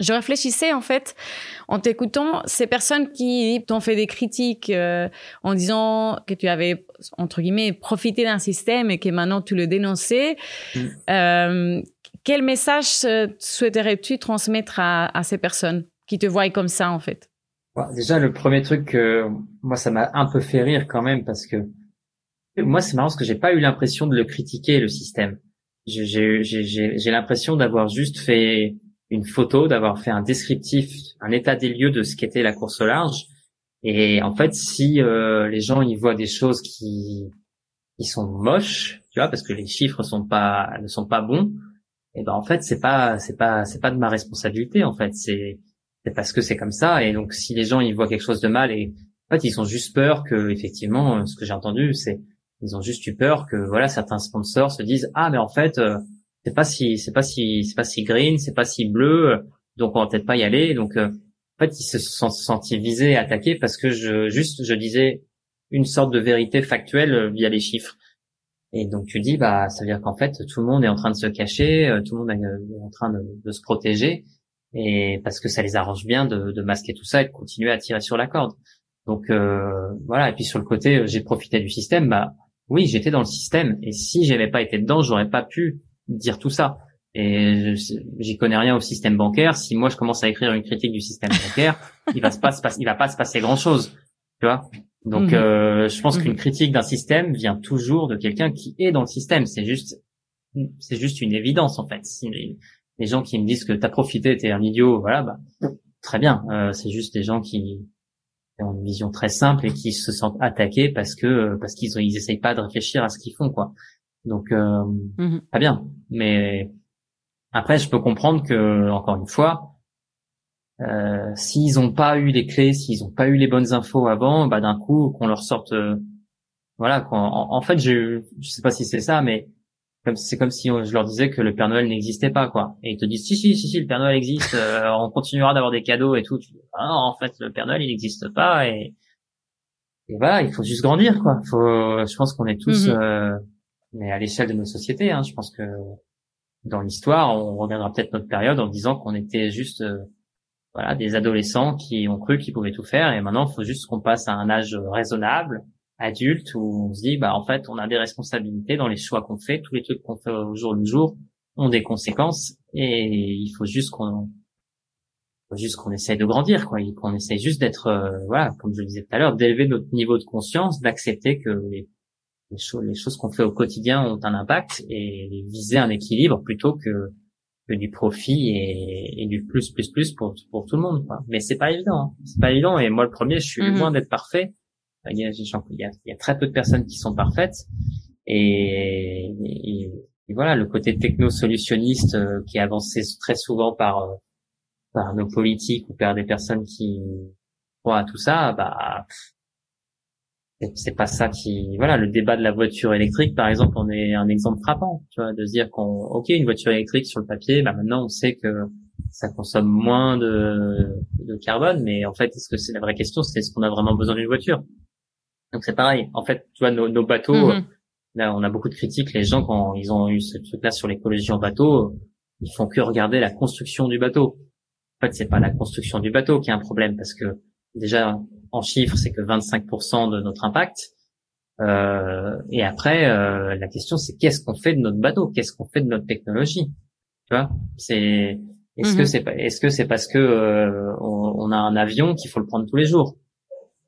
Je réfléchissais en fait en t'écoutant ces personnes qui t'ont fait des critiques euh, en disant que tu avais entre guillemets profité d'un système et que maintenant tu le dénonçais. Mm. Euh, quel message souhaiterais-tu transmettre à ces personnes qui te voient comme ça en fait? Déjà, le premier truc que moi ça m'a un peu fait rire quand même parce que moi c'est marrant parce que j'ai pas eu l'impression de le critiquer le système. J'ai l'impression d'avoir juste fait une photo, d'avoir fait un descriptif, un état des lieux de ce qu'était la course au large. Et en fait, si euh, les gens y voient des choses qui qui sont moches, tu vois, parce que les chiffres sont pas ne sont pas bons, et ben en fait c'est pas c'est pas c'est pas de ma responsabilité en fait. C'est c'est parce que c'est comme ça. Et donc, si les gens ils voient quelque chose de mal et en fait ils ont juste peur que effectivement, ce que j'ai entendu, c'est ils ont juste eu peur que voilà certains sponsors se disent ah mais en fait euh, c'est pas si c'est pas si c'est pas si green, c'est pas si bleu, donc on va peut-être pas y aller. Donc euh, en fait ils se sont sentis visés attaqués parce que je juste je disais une sorte de vérité factuelle via les chiffres. Et donc tu dis bah ça veut dire qu'en fait tout le monde est en train de se cacher, tout le monde est en train de, de se protéger et parce que ça les arrange bien de, de, masquer tout ça et de continuer à tirer sur la corde. Donc euh, voilà. Et puis sur le côté, euh, j'ai profité du système. Bah oui, j'étais dans le système. Et si j'avais pas été dedans, j'aurais pas pu dire tout ça. Et j'y connais rien au système bancaire. Si moi je commence à écrire une critique du système bancaire, (laughs) il va se pas, il va pas se passer grand chose, tu vois. Donc, mhm. euh, je pense qu'une mhm. critique d'un système vient toujours de quelqu'un qui est dans le système. C'est juste, c'est juste une évidence en fait. Si les, gens qui me disent que t'as profité, t'es un idiot, voilà, bah, très bien. Euh, c'est juste des gens qui ont une vision très simple et qui se sentent attaqués parce que parce qu'ils ils essayent pas de réfléchir à ce qu'ils font, quoi. Donc, euh, mhm. très bien. Mais après, je peux comprendre que, encore une fois, euh, s'ils n'ont pas eu les clés, s'ils n'ont pas eu les bonnes infos avant, bah d'un coup qu'on leur sorte, euh, voilà. En, en, fait, je je sais pas si c'est ça, mais comme c'est comme si je leur disais que le Père Noël n'existait pas, quoi. Et ils te disent si si si si le Père Noël existe, euh, (laughs) on continuera d'avoir des cadeaux et tout. Tu dis, ah, non, en fait le Père Noël il n'existe pas et et voilà, il faut juste grandir, quoi. Faut, je pense qu'on est tous, mm-hmm. Mais à l'échelle de nos sociétés, hein, je pense que dans l'histoire, on reviendra peut-être notre période en disant qu'on était juste voilà, des adolescents qui ont cru qu'ils pouvaient tout faire et maintenant il faut juste qu'on passe à un âge raisonnable, adulte, où on se dit bah en fait on a des responsabilités dans les choix qu'on fait, tous les trucs qu'on fait au jour le jour ont des conséquences et il faut juste qu'on juste qu'on essaye de grandir quoi, qu'on essaye juste d'être euh, voilà, comme je le disais tout à l'heure, d'élever notre niveau de conscience, d'accepter que les, les, choses les choses qu'on fait au quotidien ont un impact et viser un équilibre plutôt que du profit et, et, du plus plus plus pour pour tout le monde quoi. mais c'est pas évident hein. c'est pas évident et moi le premier je suis mhm. loin d'être parfait il y, a, il y, a, il y a très peu de personnes qui sont parfaites et, et, voilà le côté techno-solutionniste euh, qui est avancé très souvent par euh, par nos politiques ou par des personnes qui croient à tout ça bah c'est pas ça qui voilà le débat de la voiture électrique par exemple on est un exemple frappant tu vois de se dire qu'on ok une voiture électrique sur le papier bah maintenant on sait que ça consomme moins de, de carbone mais en fait est-ce que c'est la vraie question c'est est-ce qu'on a vraiment besoin d'une voiture? Donc c'est pareil. En fait tu vois nos, nos bateaux mm-hmm. là on a beaucoup de critiques les gens quand ils ont eu ce truc là sur l'écologie en bateau ils font que regarder la construction du bateau. En fait c'est pas la construction du bateau qui est un problème parce que déjà en chiffres, c'est que 25% de notre impact. Euh, et après, euh, la question, c'est qu'est-ce qu'on fait de notre bateau? Qu'est-ce qu'on fait de notre technologie? Tu vois? C'est est-ce que mhm. c'est est-ce que c'est parce que euh, on, a un avion qu'il faut le prendre tous les jours?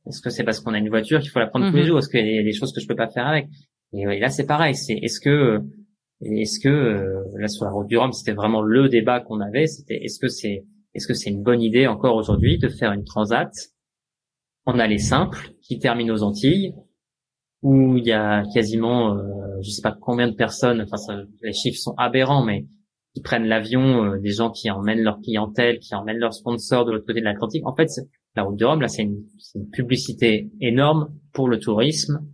Est-ce que c'est parce qu'on a une voiture qu'il faut la prendre tous les mhm. jours? Est-ce qu'il y a des choses que je peux pas faire avec? Et, là, c'est pareil. C'est est-ce que est-ce que là sur la route du Rhum, c'était vraiment le débat qu'on avait C'était est-ce que c'est est-ce que c'est une bonne idée encore aujourd'hui de faire une transat on a les simples qui terminent aux Antilles, où il y a quasiment, euh, je sais pas combien de personnes, enfin les chiffres sont aberrants, mais qui prennent l'avion, euh, des gens qui emmènent leur clientèle, qui emmènent leurs sponsors de l'autre côté de l'Atlantique. En fait, la route de Rome, là, c'est une, une, publicité énorme pour le tourisme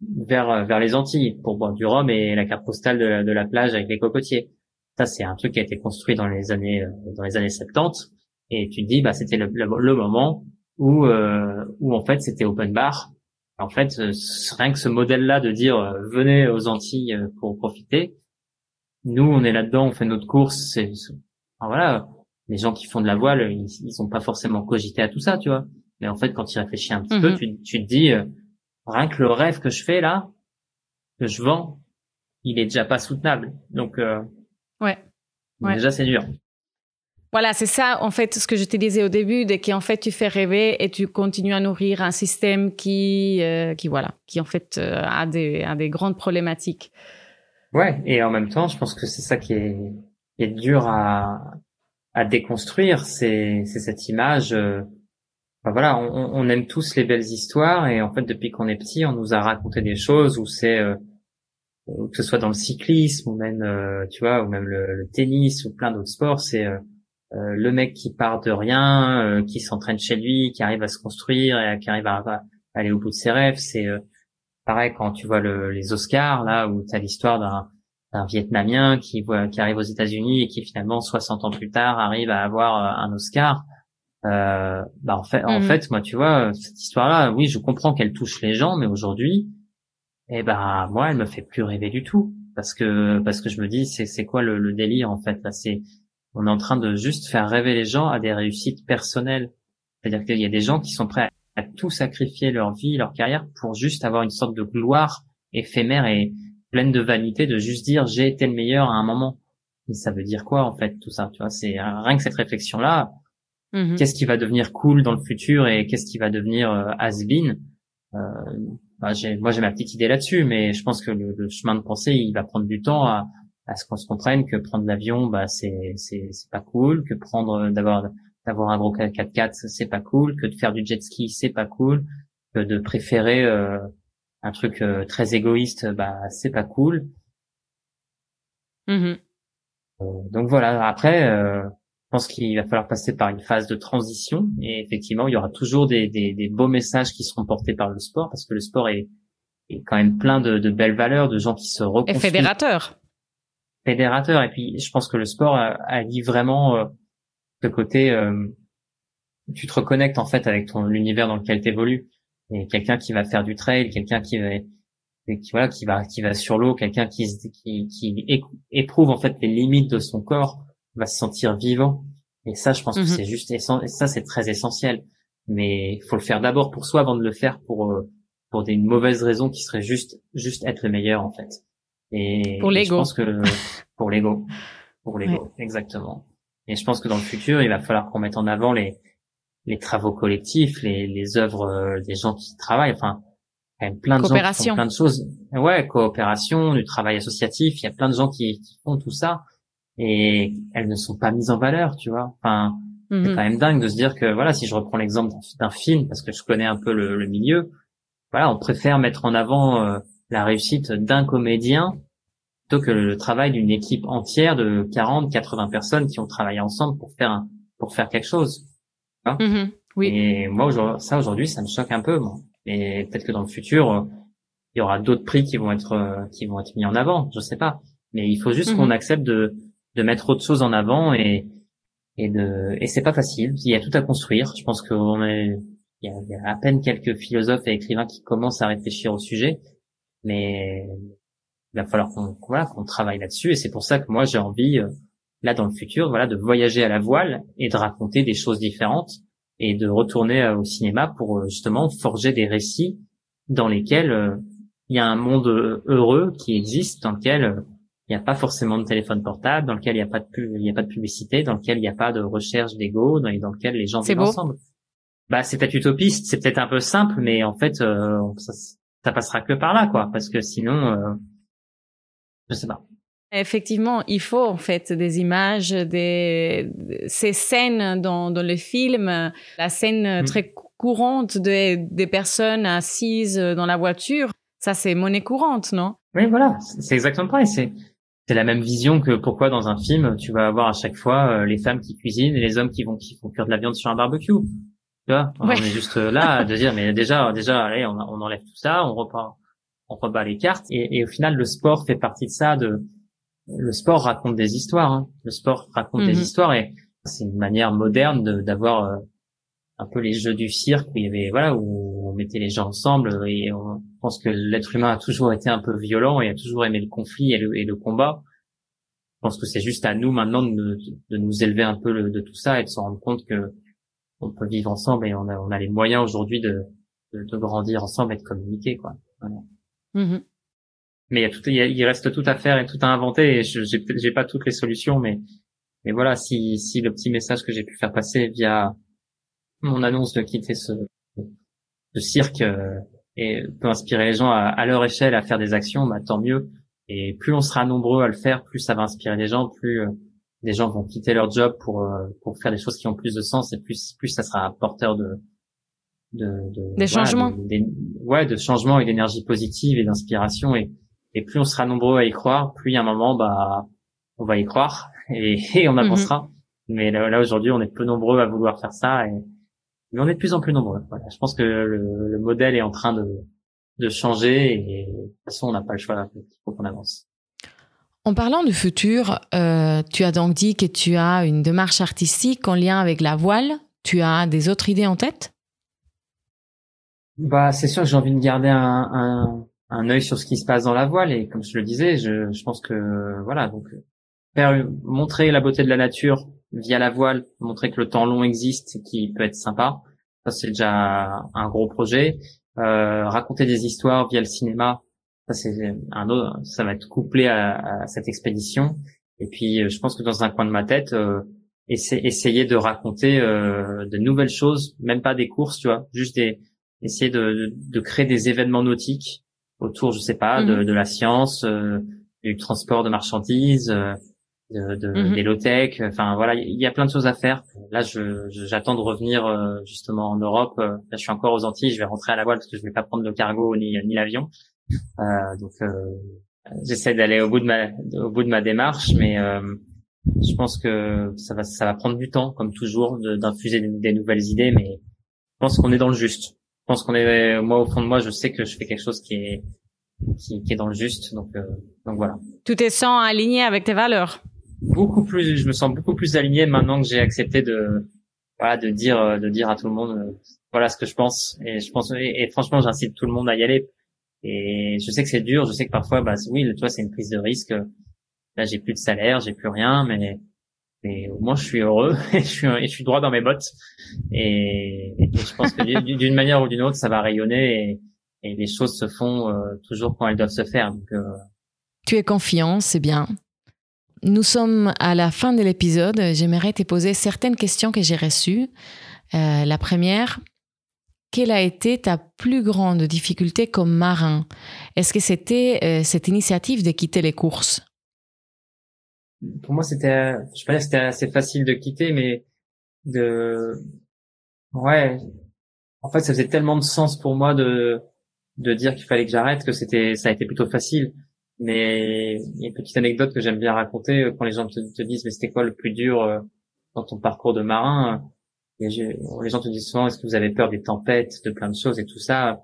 vers vers les Antilles, pour boire du rhum et la carte postale de la, de la plage avec les cocotiers. Ça, c'est un truc qui a été construit dans les années euh, dans les années 70, et tu te dis, bah, c'était le, le moment où euh, où en fait c'était open bar. En fait, euh, rien que ce modèle-là de dire euh, venez aux Antilles pour profiter. Nous, on est là-dedans, on fait notre course. C'est voilà, les gens qui font de la voile, ils, ils sont pas forcément cogité à tout ça, tu vois. Mais en fait, quand tu réfléchis un petit peu, mhm. tu, tu te dis rien que le rêve que je fais là, que je vends, il est déjà pas soutenable. Donc ouais. ouais. déjà c'est dur. Voilà, c'est ça, en fait, ce que je te disais au début, de qu'en fait, tu fais rêver et tu continues à nourrir un système qui, euh, qui voilà, qui en fait euh, a, des, a des grandes problématiques. Ouais, et en même temps, je pense que c'est ça qui est, qui est dur à, à déconstruire, c'est, cette image. Euh, voilà, on, on, aime tous les belles histoires et en fait, depuis qu'on est petit, on nous a raconté des choses où c'est euh, que ce soit dans le cyclisme ou même, tu vois, ou même le, le tennis ou plein d'autres sports, c'est euh, le mec qui part de rien, euh, qui s'entraîne chez lui, qui arrive à se construire et qui arrive à, aller au bout de ses rêves. C'est euh, pareil quand tu vois les Oscars là où tu as l'histoire d'un d'un Vietnamien qui voit qui arrive aux États-Unis et qui finalement 60 ans plus tard arrive à avoir un Oscar. Euh, bah en fait, en mhm. fait, moi, tu vois, cette histoire-là, oui, je comprends qu'elle touche les gens, mais aujourd'hui, eh ben, moi, elle me fait plus rêver du tout, parce que parce que je me dis, c'est c'est quoi le, le délire en fait là, c'est on est en train de juste faire rêver les gens à des réussites personnelles. C'est-à-dire qu'il y a des gens qui sont prêts à, tout sacrifier leur vie, leur carrière pour juste avoir une sorte de gloire éphémère et, pleine de vanité de juste dire j'ai été le meilleur à un moment. Mais ça veut dire quoi en fait tout ça Tu vois, c'est rien que cette réflexion là. Mm-hmm. Qu'est-ce qui va devenir cool dans le futur et qu'est-ce qui va devenir euh, has-been euh, bah, Moi j'ai ma petite idée là-dessus, mais je pense que le, le, chemin de pensée il va prendre du temps à, à ce qu'on se comprenne que prendre l'avion bah c'est c'est c'est pas cool, que prendre d'avoir d'avoir un gros 4x4 c'est pas cool, que de faire du jet ski c'est pas cool, que de préférer euh, un truc euh, très égoïste bah c'est pas cool. Mm-hmm. Euh, donc voilà. Après, je pense qu'il va falloir passer par une phase de transition et effectivement il y aura toujours des des, des beaux messages qui seront portés par le sport parce que le sport est est quand même plein de, de belles valeurs, de gens qui se reconstruisent. Et fédérateur fédérateur. Et puis, je pense que le sport a, dit vraiment euh, ce côté, euh, tu te reconnectes en fait avec ton l'univers dans lequel tu évolues. Et quelqu'un qui va faire du trail, quelqu'un qui va qui voilà qui va qui va sur l'eau, quelqu'un qui, qui qui éprouve en fait les limites de son corps, va se sentir vivant. Et ça, je pense que mhm. c'est juste ça, c'est très essentiel. Mais il faut le faire d'abord pour soi avant de le faire pour euh, pour des mauvaises raisons qui seraient juste juste être le meilleur en fait. Et pour l'ego. Je pense que pour l'ego, pour l'ego, exactement. Et je pense que dans le futur, il va falloir qu'on mette en avant les les travaux collectifs, les les œuvres euh, des gens qui travaillent. Enfin, il y a plein de gens qui font plein de choses. Ouais, coopération, du travail associatif. Il y a plein de gens qui, qui font tout ça et elles ne sont pas mises en valeur, tu vois. Enfin, c'est mhm. quand même dingue de se dire que voilà, si je reprends l'exemple d'un film parce que je connais un peu le, le milieu, voilà, on préfère mettre en avant euh, la réussite d'un comédien plutôt que le travail d'une équipe entière de 40, 80 personnes qui ont travaillé ensemble pour faire un, pour faire quelque chose. Mm-hmm. oui. Et moi, ça aujourd'hui, ça me choque un peu. Moi. Et peut-être que dans le futur, il y aura d'autres prix qui vont être qui vont être mis en avant. Je sais pas. Mais il faut juste qu'on mm-hmm. accepte de de mettre autre chose en avant et et de et c'est pas facile. Il y a tout à construire. Je pense qu'on est il y, a, il y a à peine quelques philosophes et écrivains qui commencent à réfléchir au sujet mais il va falloir qu'on voilà qu'on travaille là-dessus et c'est pour ça que moi j'ai envie euh, là dans le futur voilà de voyager à la voile et de raconter des choses différentes et de retourner euh, au cinéma pour euh, justement forger des récits dans lesquels il y a un monde heureux qui existe dans lequel il n'y a pas forcément de téléphone portable, dans lequel il n'y a pas de pub, il y a pas de publicité, dans lequel il n'y a pas de recherche d'ego, dans, dans lequel les gens vivent ensemble. Bah c'est peut-être utopiste, c'est peut-être un peu simple, mais en fait ça, ça passera que par là, quoi, parce que sinon, euh, je sais pas. Effectivement, il faut en fait des images, des ces scènes dans, dans le film, la scène mm. très courante des, des personnes assises dans la voiture, ça c'est monnaie courante, non? Oui, voilà, c'est exactement pareil. C'est c'est la même vision que pourquoi dans un film tu vas avoir à chaque fois euh, les femmes qui cuisinent et les hommes qui vont qui font cuire de la viande sur un barbecue. Tu vois, on est juste là de dire, mais déjà, déjà, allez, on, on, enlève tout ça, on repart, on rebat les cartes. Et, et, au final, le sport fait partie de ça. De le sport raconte des histoires. Hein. Le sport raconte des mhm. histoires et c'est une manière moderne d'avoir euh, un peu les jeux du cirque où il y avait voilà où on mettait les gens ensemble et on pense que l'être humain a toujours été un peu violent et a toujours aimé le conflit et le, et le combat. Je pense que c'est juste à nous maintenant de, de, nous élever un peu de tout ça et de se rendre compte que on peut vivre ensemble et on a, on a les moyens aujourd'hui de, de, grandir ensemble et de communiquer quoi. Mm-hmm. Mais il y a tout, il, reste tout à faire et tout à inventer et je j'ai, j'ai pas toutes les solutions, mais mais voilà, si si le petit message que j'ai pu faire passer via mon annonce de quitter ce, ce cirque euh, et peut inspirer les gens à, à, leur échelle à faire des actions, bah tant mieux. Et plus on sera nombreux à le faire, plus ça va inspirer les gens, plus euh, des gens vont quitter leur job pour euh, pour faire des choses qui ont plus de sens et plus plus ça sera porteur de de, de des changements. ouais de changements et d'énergie positive et d'inspiration. Et et plus on sera nombreux à y croire plus a un moment bah on va y croire (laughs) et, et on avancera. Mhm. mais là, aujourd'hui on est peu nombreux à vouloir faire ça et mais on est de plus en plus nombreux. Voilà. Je pense que le, le modèle est en train de de changer et de toute façon on n'a pas le choix il faut qu'on avance en parlant du futur, euh, tu as donc dit que tu as une démarche artistique en lien avec la voile. Tu as des autres idées en tête? Bah, c'est sûr que j'ai envie de garder un, un, un œil sur ce qui se passe dans la voile et comme je le disais, je, je pense que voilà, donc faire montrer la beauté de la nature via la voile, montrer que le temps long existe, qui peut être sympa. Ça c'est déjà un gros projet. Euh, raconter des histoires via le cinéma, Ça c'est un autre, ça va être couplé à, à, cette expédition. Et puis je pense que dans un coin de ma tête, essayer de raconter de nouvelles choses, même pas des courses, tu vois, juste des essayer de, de, créer des événements nautiques autour, je sais pas, de, mhm. de la science, euh, du transport de marchandises, euh, de, de mhm. des low-tech. Enfin voilà, il y a plein de choses à faire. Là, je, j'attends de revenir euh, justement en Europe. Là, je suis encore aux Antilles. Je vais rentrer à la voile parce que je vais pas prendre le cargo ni, ni l'avion. Donc j'essaie d'aller au bout de ma au bout de ma démarche, mais je pense que ça va ça va prendre du temps, comme toujours, d'infuser des, des nouvelles idées. Mais je pense qu'on est dans le juste. Je pense qu'on est, moi au fond de moi, je sais que je fais quelque chose qui est qui, qui est dans le juste, donc euh, donc voilà. Tout est sans aligné avec tes valeurs. Beaucoup plus, je me sens beaucoup plus aligné maintenant que j'ai accepté de voilà de dire de dire à tout le monde euh, voilà ce que je pense et je pense et, franchement j'incite tout le monde à y aller et je sais que c'est dur, je sais que parfois bah oui, toi c'est une prise de risque. Là j'ai plus de salaire, j'ai plus rien, mais mais au moins je suis heureux (laughs) et je suis, et je suis droit dans mes bottes. Et, je pense que d'une manière ou d'une autre ça va rayonner et, les choses se font euh, toujours quand elles doivent se faire. Euh... tu es confiant c'est bien. Nous sommes à la fin de l'épisode. J'aimerais te poser certaines questions que j'ai reçues. Euh, la première quelle a été ta plus grande difficulté comme marin? Est-ce que c'était euh, cette initiative de quitter les courses? Pour moi c'était je sais pas c'était assez facile de quitter mais de ouais. En fait ça faisait tellement de sens pour moi de de dire qu'il fallait que j'arrête que c'était ça a été plutôt facile. Mais il y a une petite anecdote que j'aime bien raconter euh, quand les gens te, disent mais c'était quoi le plus dur euh, dans ton parcours de marin et les gens te disent souvent est-ce que vous avez peur des tempêtes de plein de choses et tout ça?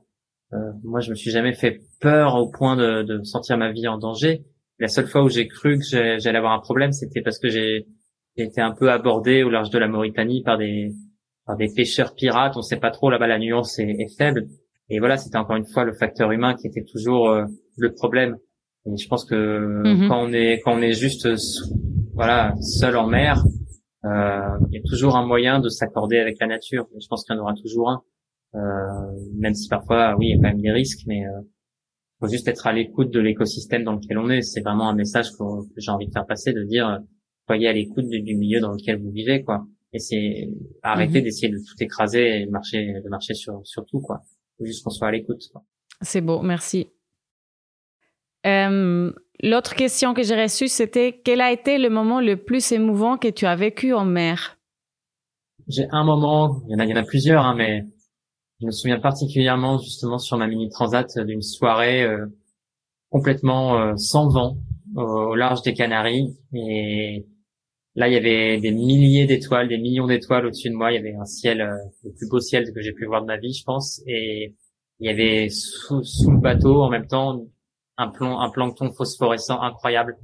Euh, moi je me suis jamais fait peur au point de, de sentir ma vie en danger la seule fois où j'ai cru que j'allais avoir un problème, c'était parce que j'ai été un peu abordé au large de la Mauritanie par des par des pêcheurs pirates. On sait pas trop là-bas, la nuance est, est, faible. Et voilà, c'était encore une fois le facteur humain qui était toujours euh, le problème. Et je pense que mm-hmm. quand on est quand on est juste voilà seul en mer, il y a toujours un moyen de s'accorder avec la nature. je pense qu'il y en aura toujours un, euh, même si parfois oui il y a quand même des risques, mais euh, faut juste être à l'écoute de l'écosystème dans lequel on est. C'est vraiment un message que, j'ai envie de faire passer, de dire soyez à l'écoute du, milieu dans lequel vous vivez, quoi. Et c'est arrêter mhm. d'essayer de tout écraser et marcher, de marcher sur, sur tout, quoi. Faut juste qu'on soit à l'écoute. C'est beau, merci. Euh, l'autre question que j'ai reçue, c'était quel a été le moment le plus émouvant que tu as vécu en mer? J'ai un moment, il y en a, il y en a plusieurs, hein, mais je me souviens particulièrement justement sur ma mini transat d'une soirée euh, complètement euh, sans vent au large des Canaries et là il y avait des milliers d'étoiles, des millions d'étoiles au-dessus de moi. Il y avait un ciel, euh, le plus beau ciel que j'ai pu voir de ma vie, je pense. Et il y avait sous, sous le bateau en même temps un, plomb, un plancton phosphorescent incroyable.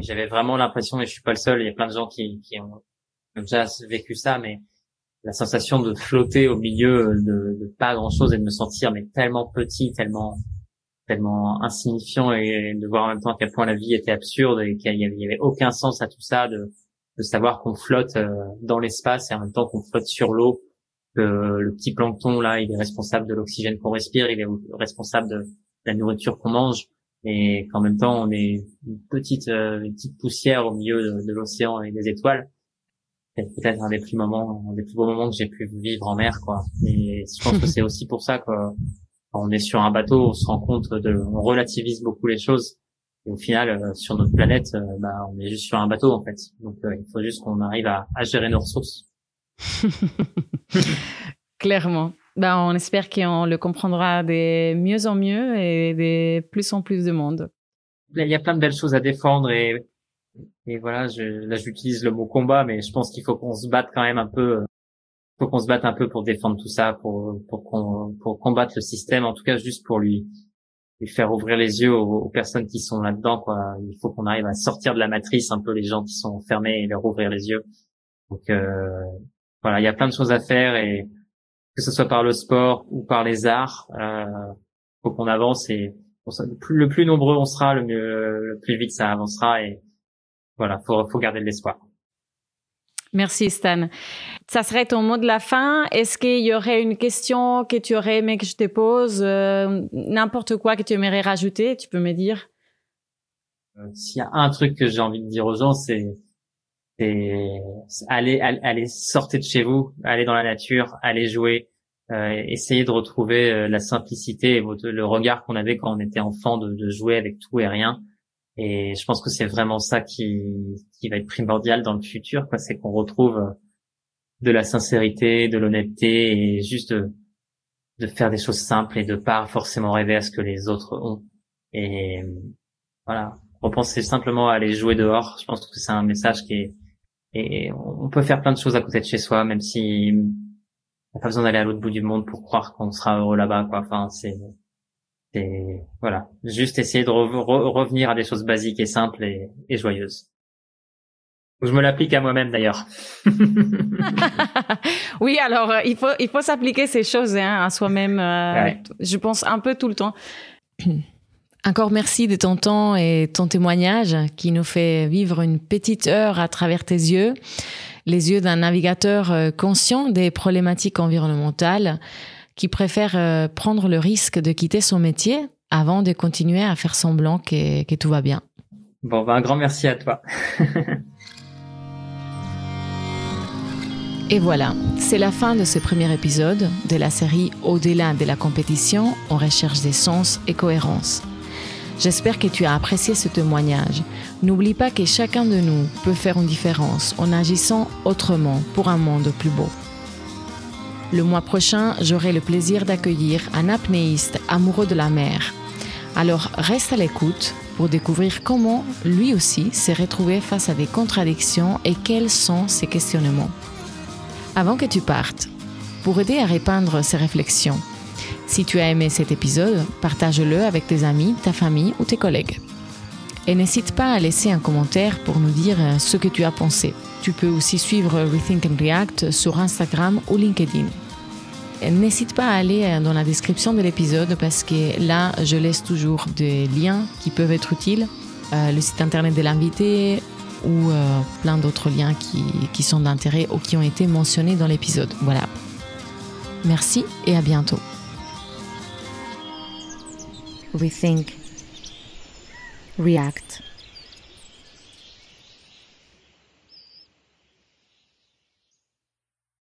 J'avais vraiment l'impression, et je suis pas le seul, il y a plein de gens qui, qui ont déjà vécu ça, mais la sensation de flotter au milieu de, de pas grand chose et de me sentir mais tellement petit, tellement tellement insignifiant et de voir en même temps à quel point la vie était absurde et qu'il y avait, aucun sens à tout ça, de, de savoir qu'on flotte euh, dans l'espace et en même temps qu'on flotte sur l'eau, que le petit plancton là, il est responsable de l'oxygène qu'on respire, il est responsable de la nourriture qu'on mange et qu'en même temps on est une petite euh, une petite poussière au milieu de l'océan et des étoiles c'est peut-être un des plus moments, un des plus beaux moments que j'ai pu vivre en mer, quoi. Et je pense que (laughs) c'est aussi pour ça que quand on est sur un bateau, on se rend compte de, on relativise beaucoup les choses. Et au final, euh, sur notre planète, euh, bah, on est juste sur un bateau, en fait. Donc, il faut juste qu'on arrive à, à, gérer nos ressources. (laughs) Clairement. Ben, on espère qu'on le comprendra de mieux en mieux et de plus en plus de monde. Il y a plein de belles choses à défendre et et voilà, je, là j'utilise le mot combat, mais je pense qu'il faut qu'on se batte quand même un peu. Euh, faut qu'on se batte un peu pour défendre tout ça, pour pour qu'on pour combattre le système, en tout cas juste pour lui lui faire ouvrir les yeux aux, personnes qui sont là-dedans. Quoi, il faut qu'on arrive à sortir de la matrice un peu les gens qui sont fermés et leur ouvrir les yeux. Donc euh, voilà, il y a plein de choses à faire et que ce soit par le sport ou par les arts, euh, faut qu'on avance et le plus, le plus nombreux on sera, le mieux, le plus vite ça avancera et voilà, faut, faut garder de l'espoir. Merci Stan. Ça serait ton mot de la fin. Est-ce qu'il y aurait une question que tu aurais aimé que je te pose euh, N'importe quoi que tu aimerais rajouter, tu peux me dire? Euh, S'il y a un truc que j'ai envie de dire aux gens, c'est allez, allez, sortez de chez vous, allez dans la nature, allez jouer, euh, essayez de retrouver euh, la simplicité et le regard qu'on avait quand on était enfant de, de, jouer avec tout et rien. Et je pense que c'est vraiment ça qui, qui va être primordial dans le futur, quoi. C'est qu'on retrouve euh, de la sincérité, de l'honnêteté et juste de, de, faire des choses simples et de pas forcément rêver à ce que les autres ont. Et voilà, repenser simplement à aller jouer dehors. Je pense que c'est un message qui est et on peut faire plein de choses à côté de chez soi, même si on n'a pas besoin d'aller à l'autre bout du monde pour croire qu'on sera heureux là-bas, quoi. Enfin, c'est, c'est, voilà. Juste essayer de revenir à des choses basiques et simples et, et joyeuses. Je me l'applique à moi-même d'ailleurs. (laughs) oui, alors euh, il faut il faut s'appliquer ces choses hein, à soi-même. Euh, je pense un peu tout le temps. Encore merci de ton temps et ton témoignage qui nous fait vivre une petite heure à travers tes yeux, les yeux d'un navigateur euh, conscient des problématiques environnementales qui préfère euh, prendre le risque de quitter son métier avant de continuer à faire semblant que, que tout va bien. Bon, ben, un grand merci à toi. Et voilà, c'est la fin de ce premier épisode de la série Au-delà de la compétition, on recherche des sens et cohérence. J'espère que tu as apprécié ce témoignage. N'oublie pas que chacun de nous peut faire une différence en agissant autrement pour un monde plus beau. Le mois prochain, j'aurai le plaisir d'accueillir un apnéiste amoureux de la mer. Alors reste à l'écoute pour découvrir comment lui aussi s'est retrouvé face à des contradictions et quels sont ses questionnements. Avant que tu partes, pour aider à répandre ces réflexions, si tu as aimé cet épisode, partage-le avec tes amis, ta famille ou tes collègues. Et n'hésite pas à laisser un commentaire pour nous dire euh, ce que tu as pensé. Tu peux aussi suivre Rethink and React sur Instagram ou LinkedIn. N'hésite pas à aller euh, dans la description de l'épisode parce que là, je laisse toujours des liens qui peuvent être utiles, euh, le site internet de l'invité ou plein d'autres liens qui, qui sont d'intérêt ou qui ont été mentionnés dans l'épisode. Voilà. Merci et à bientôt. Rethink, react.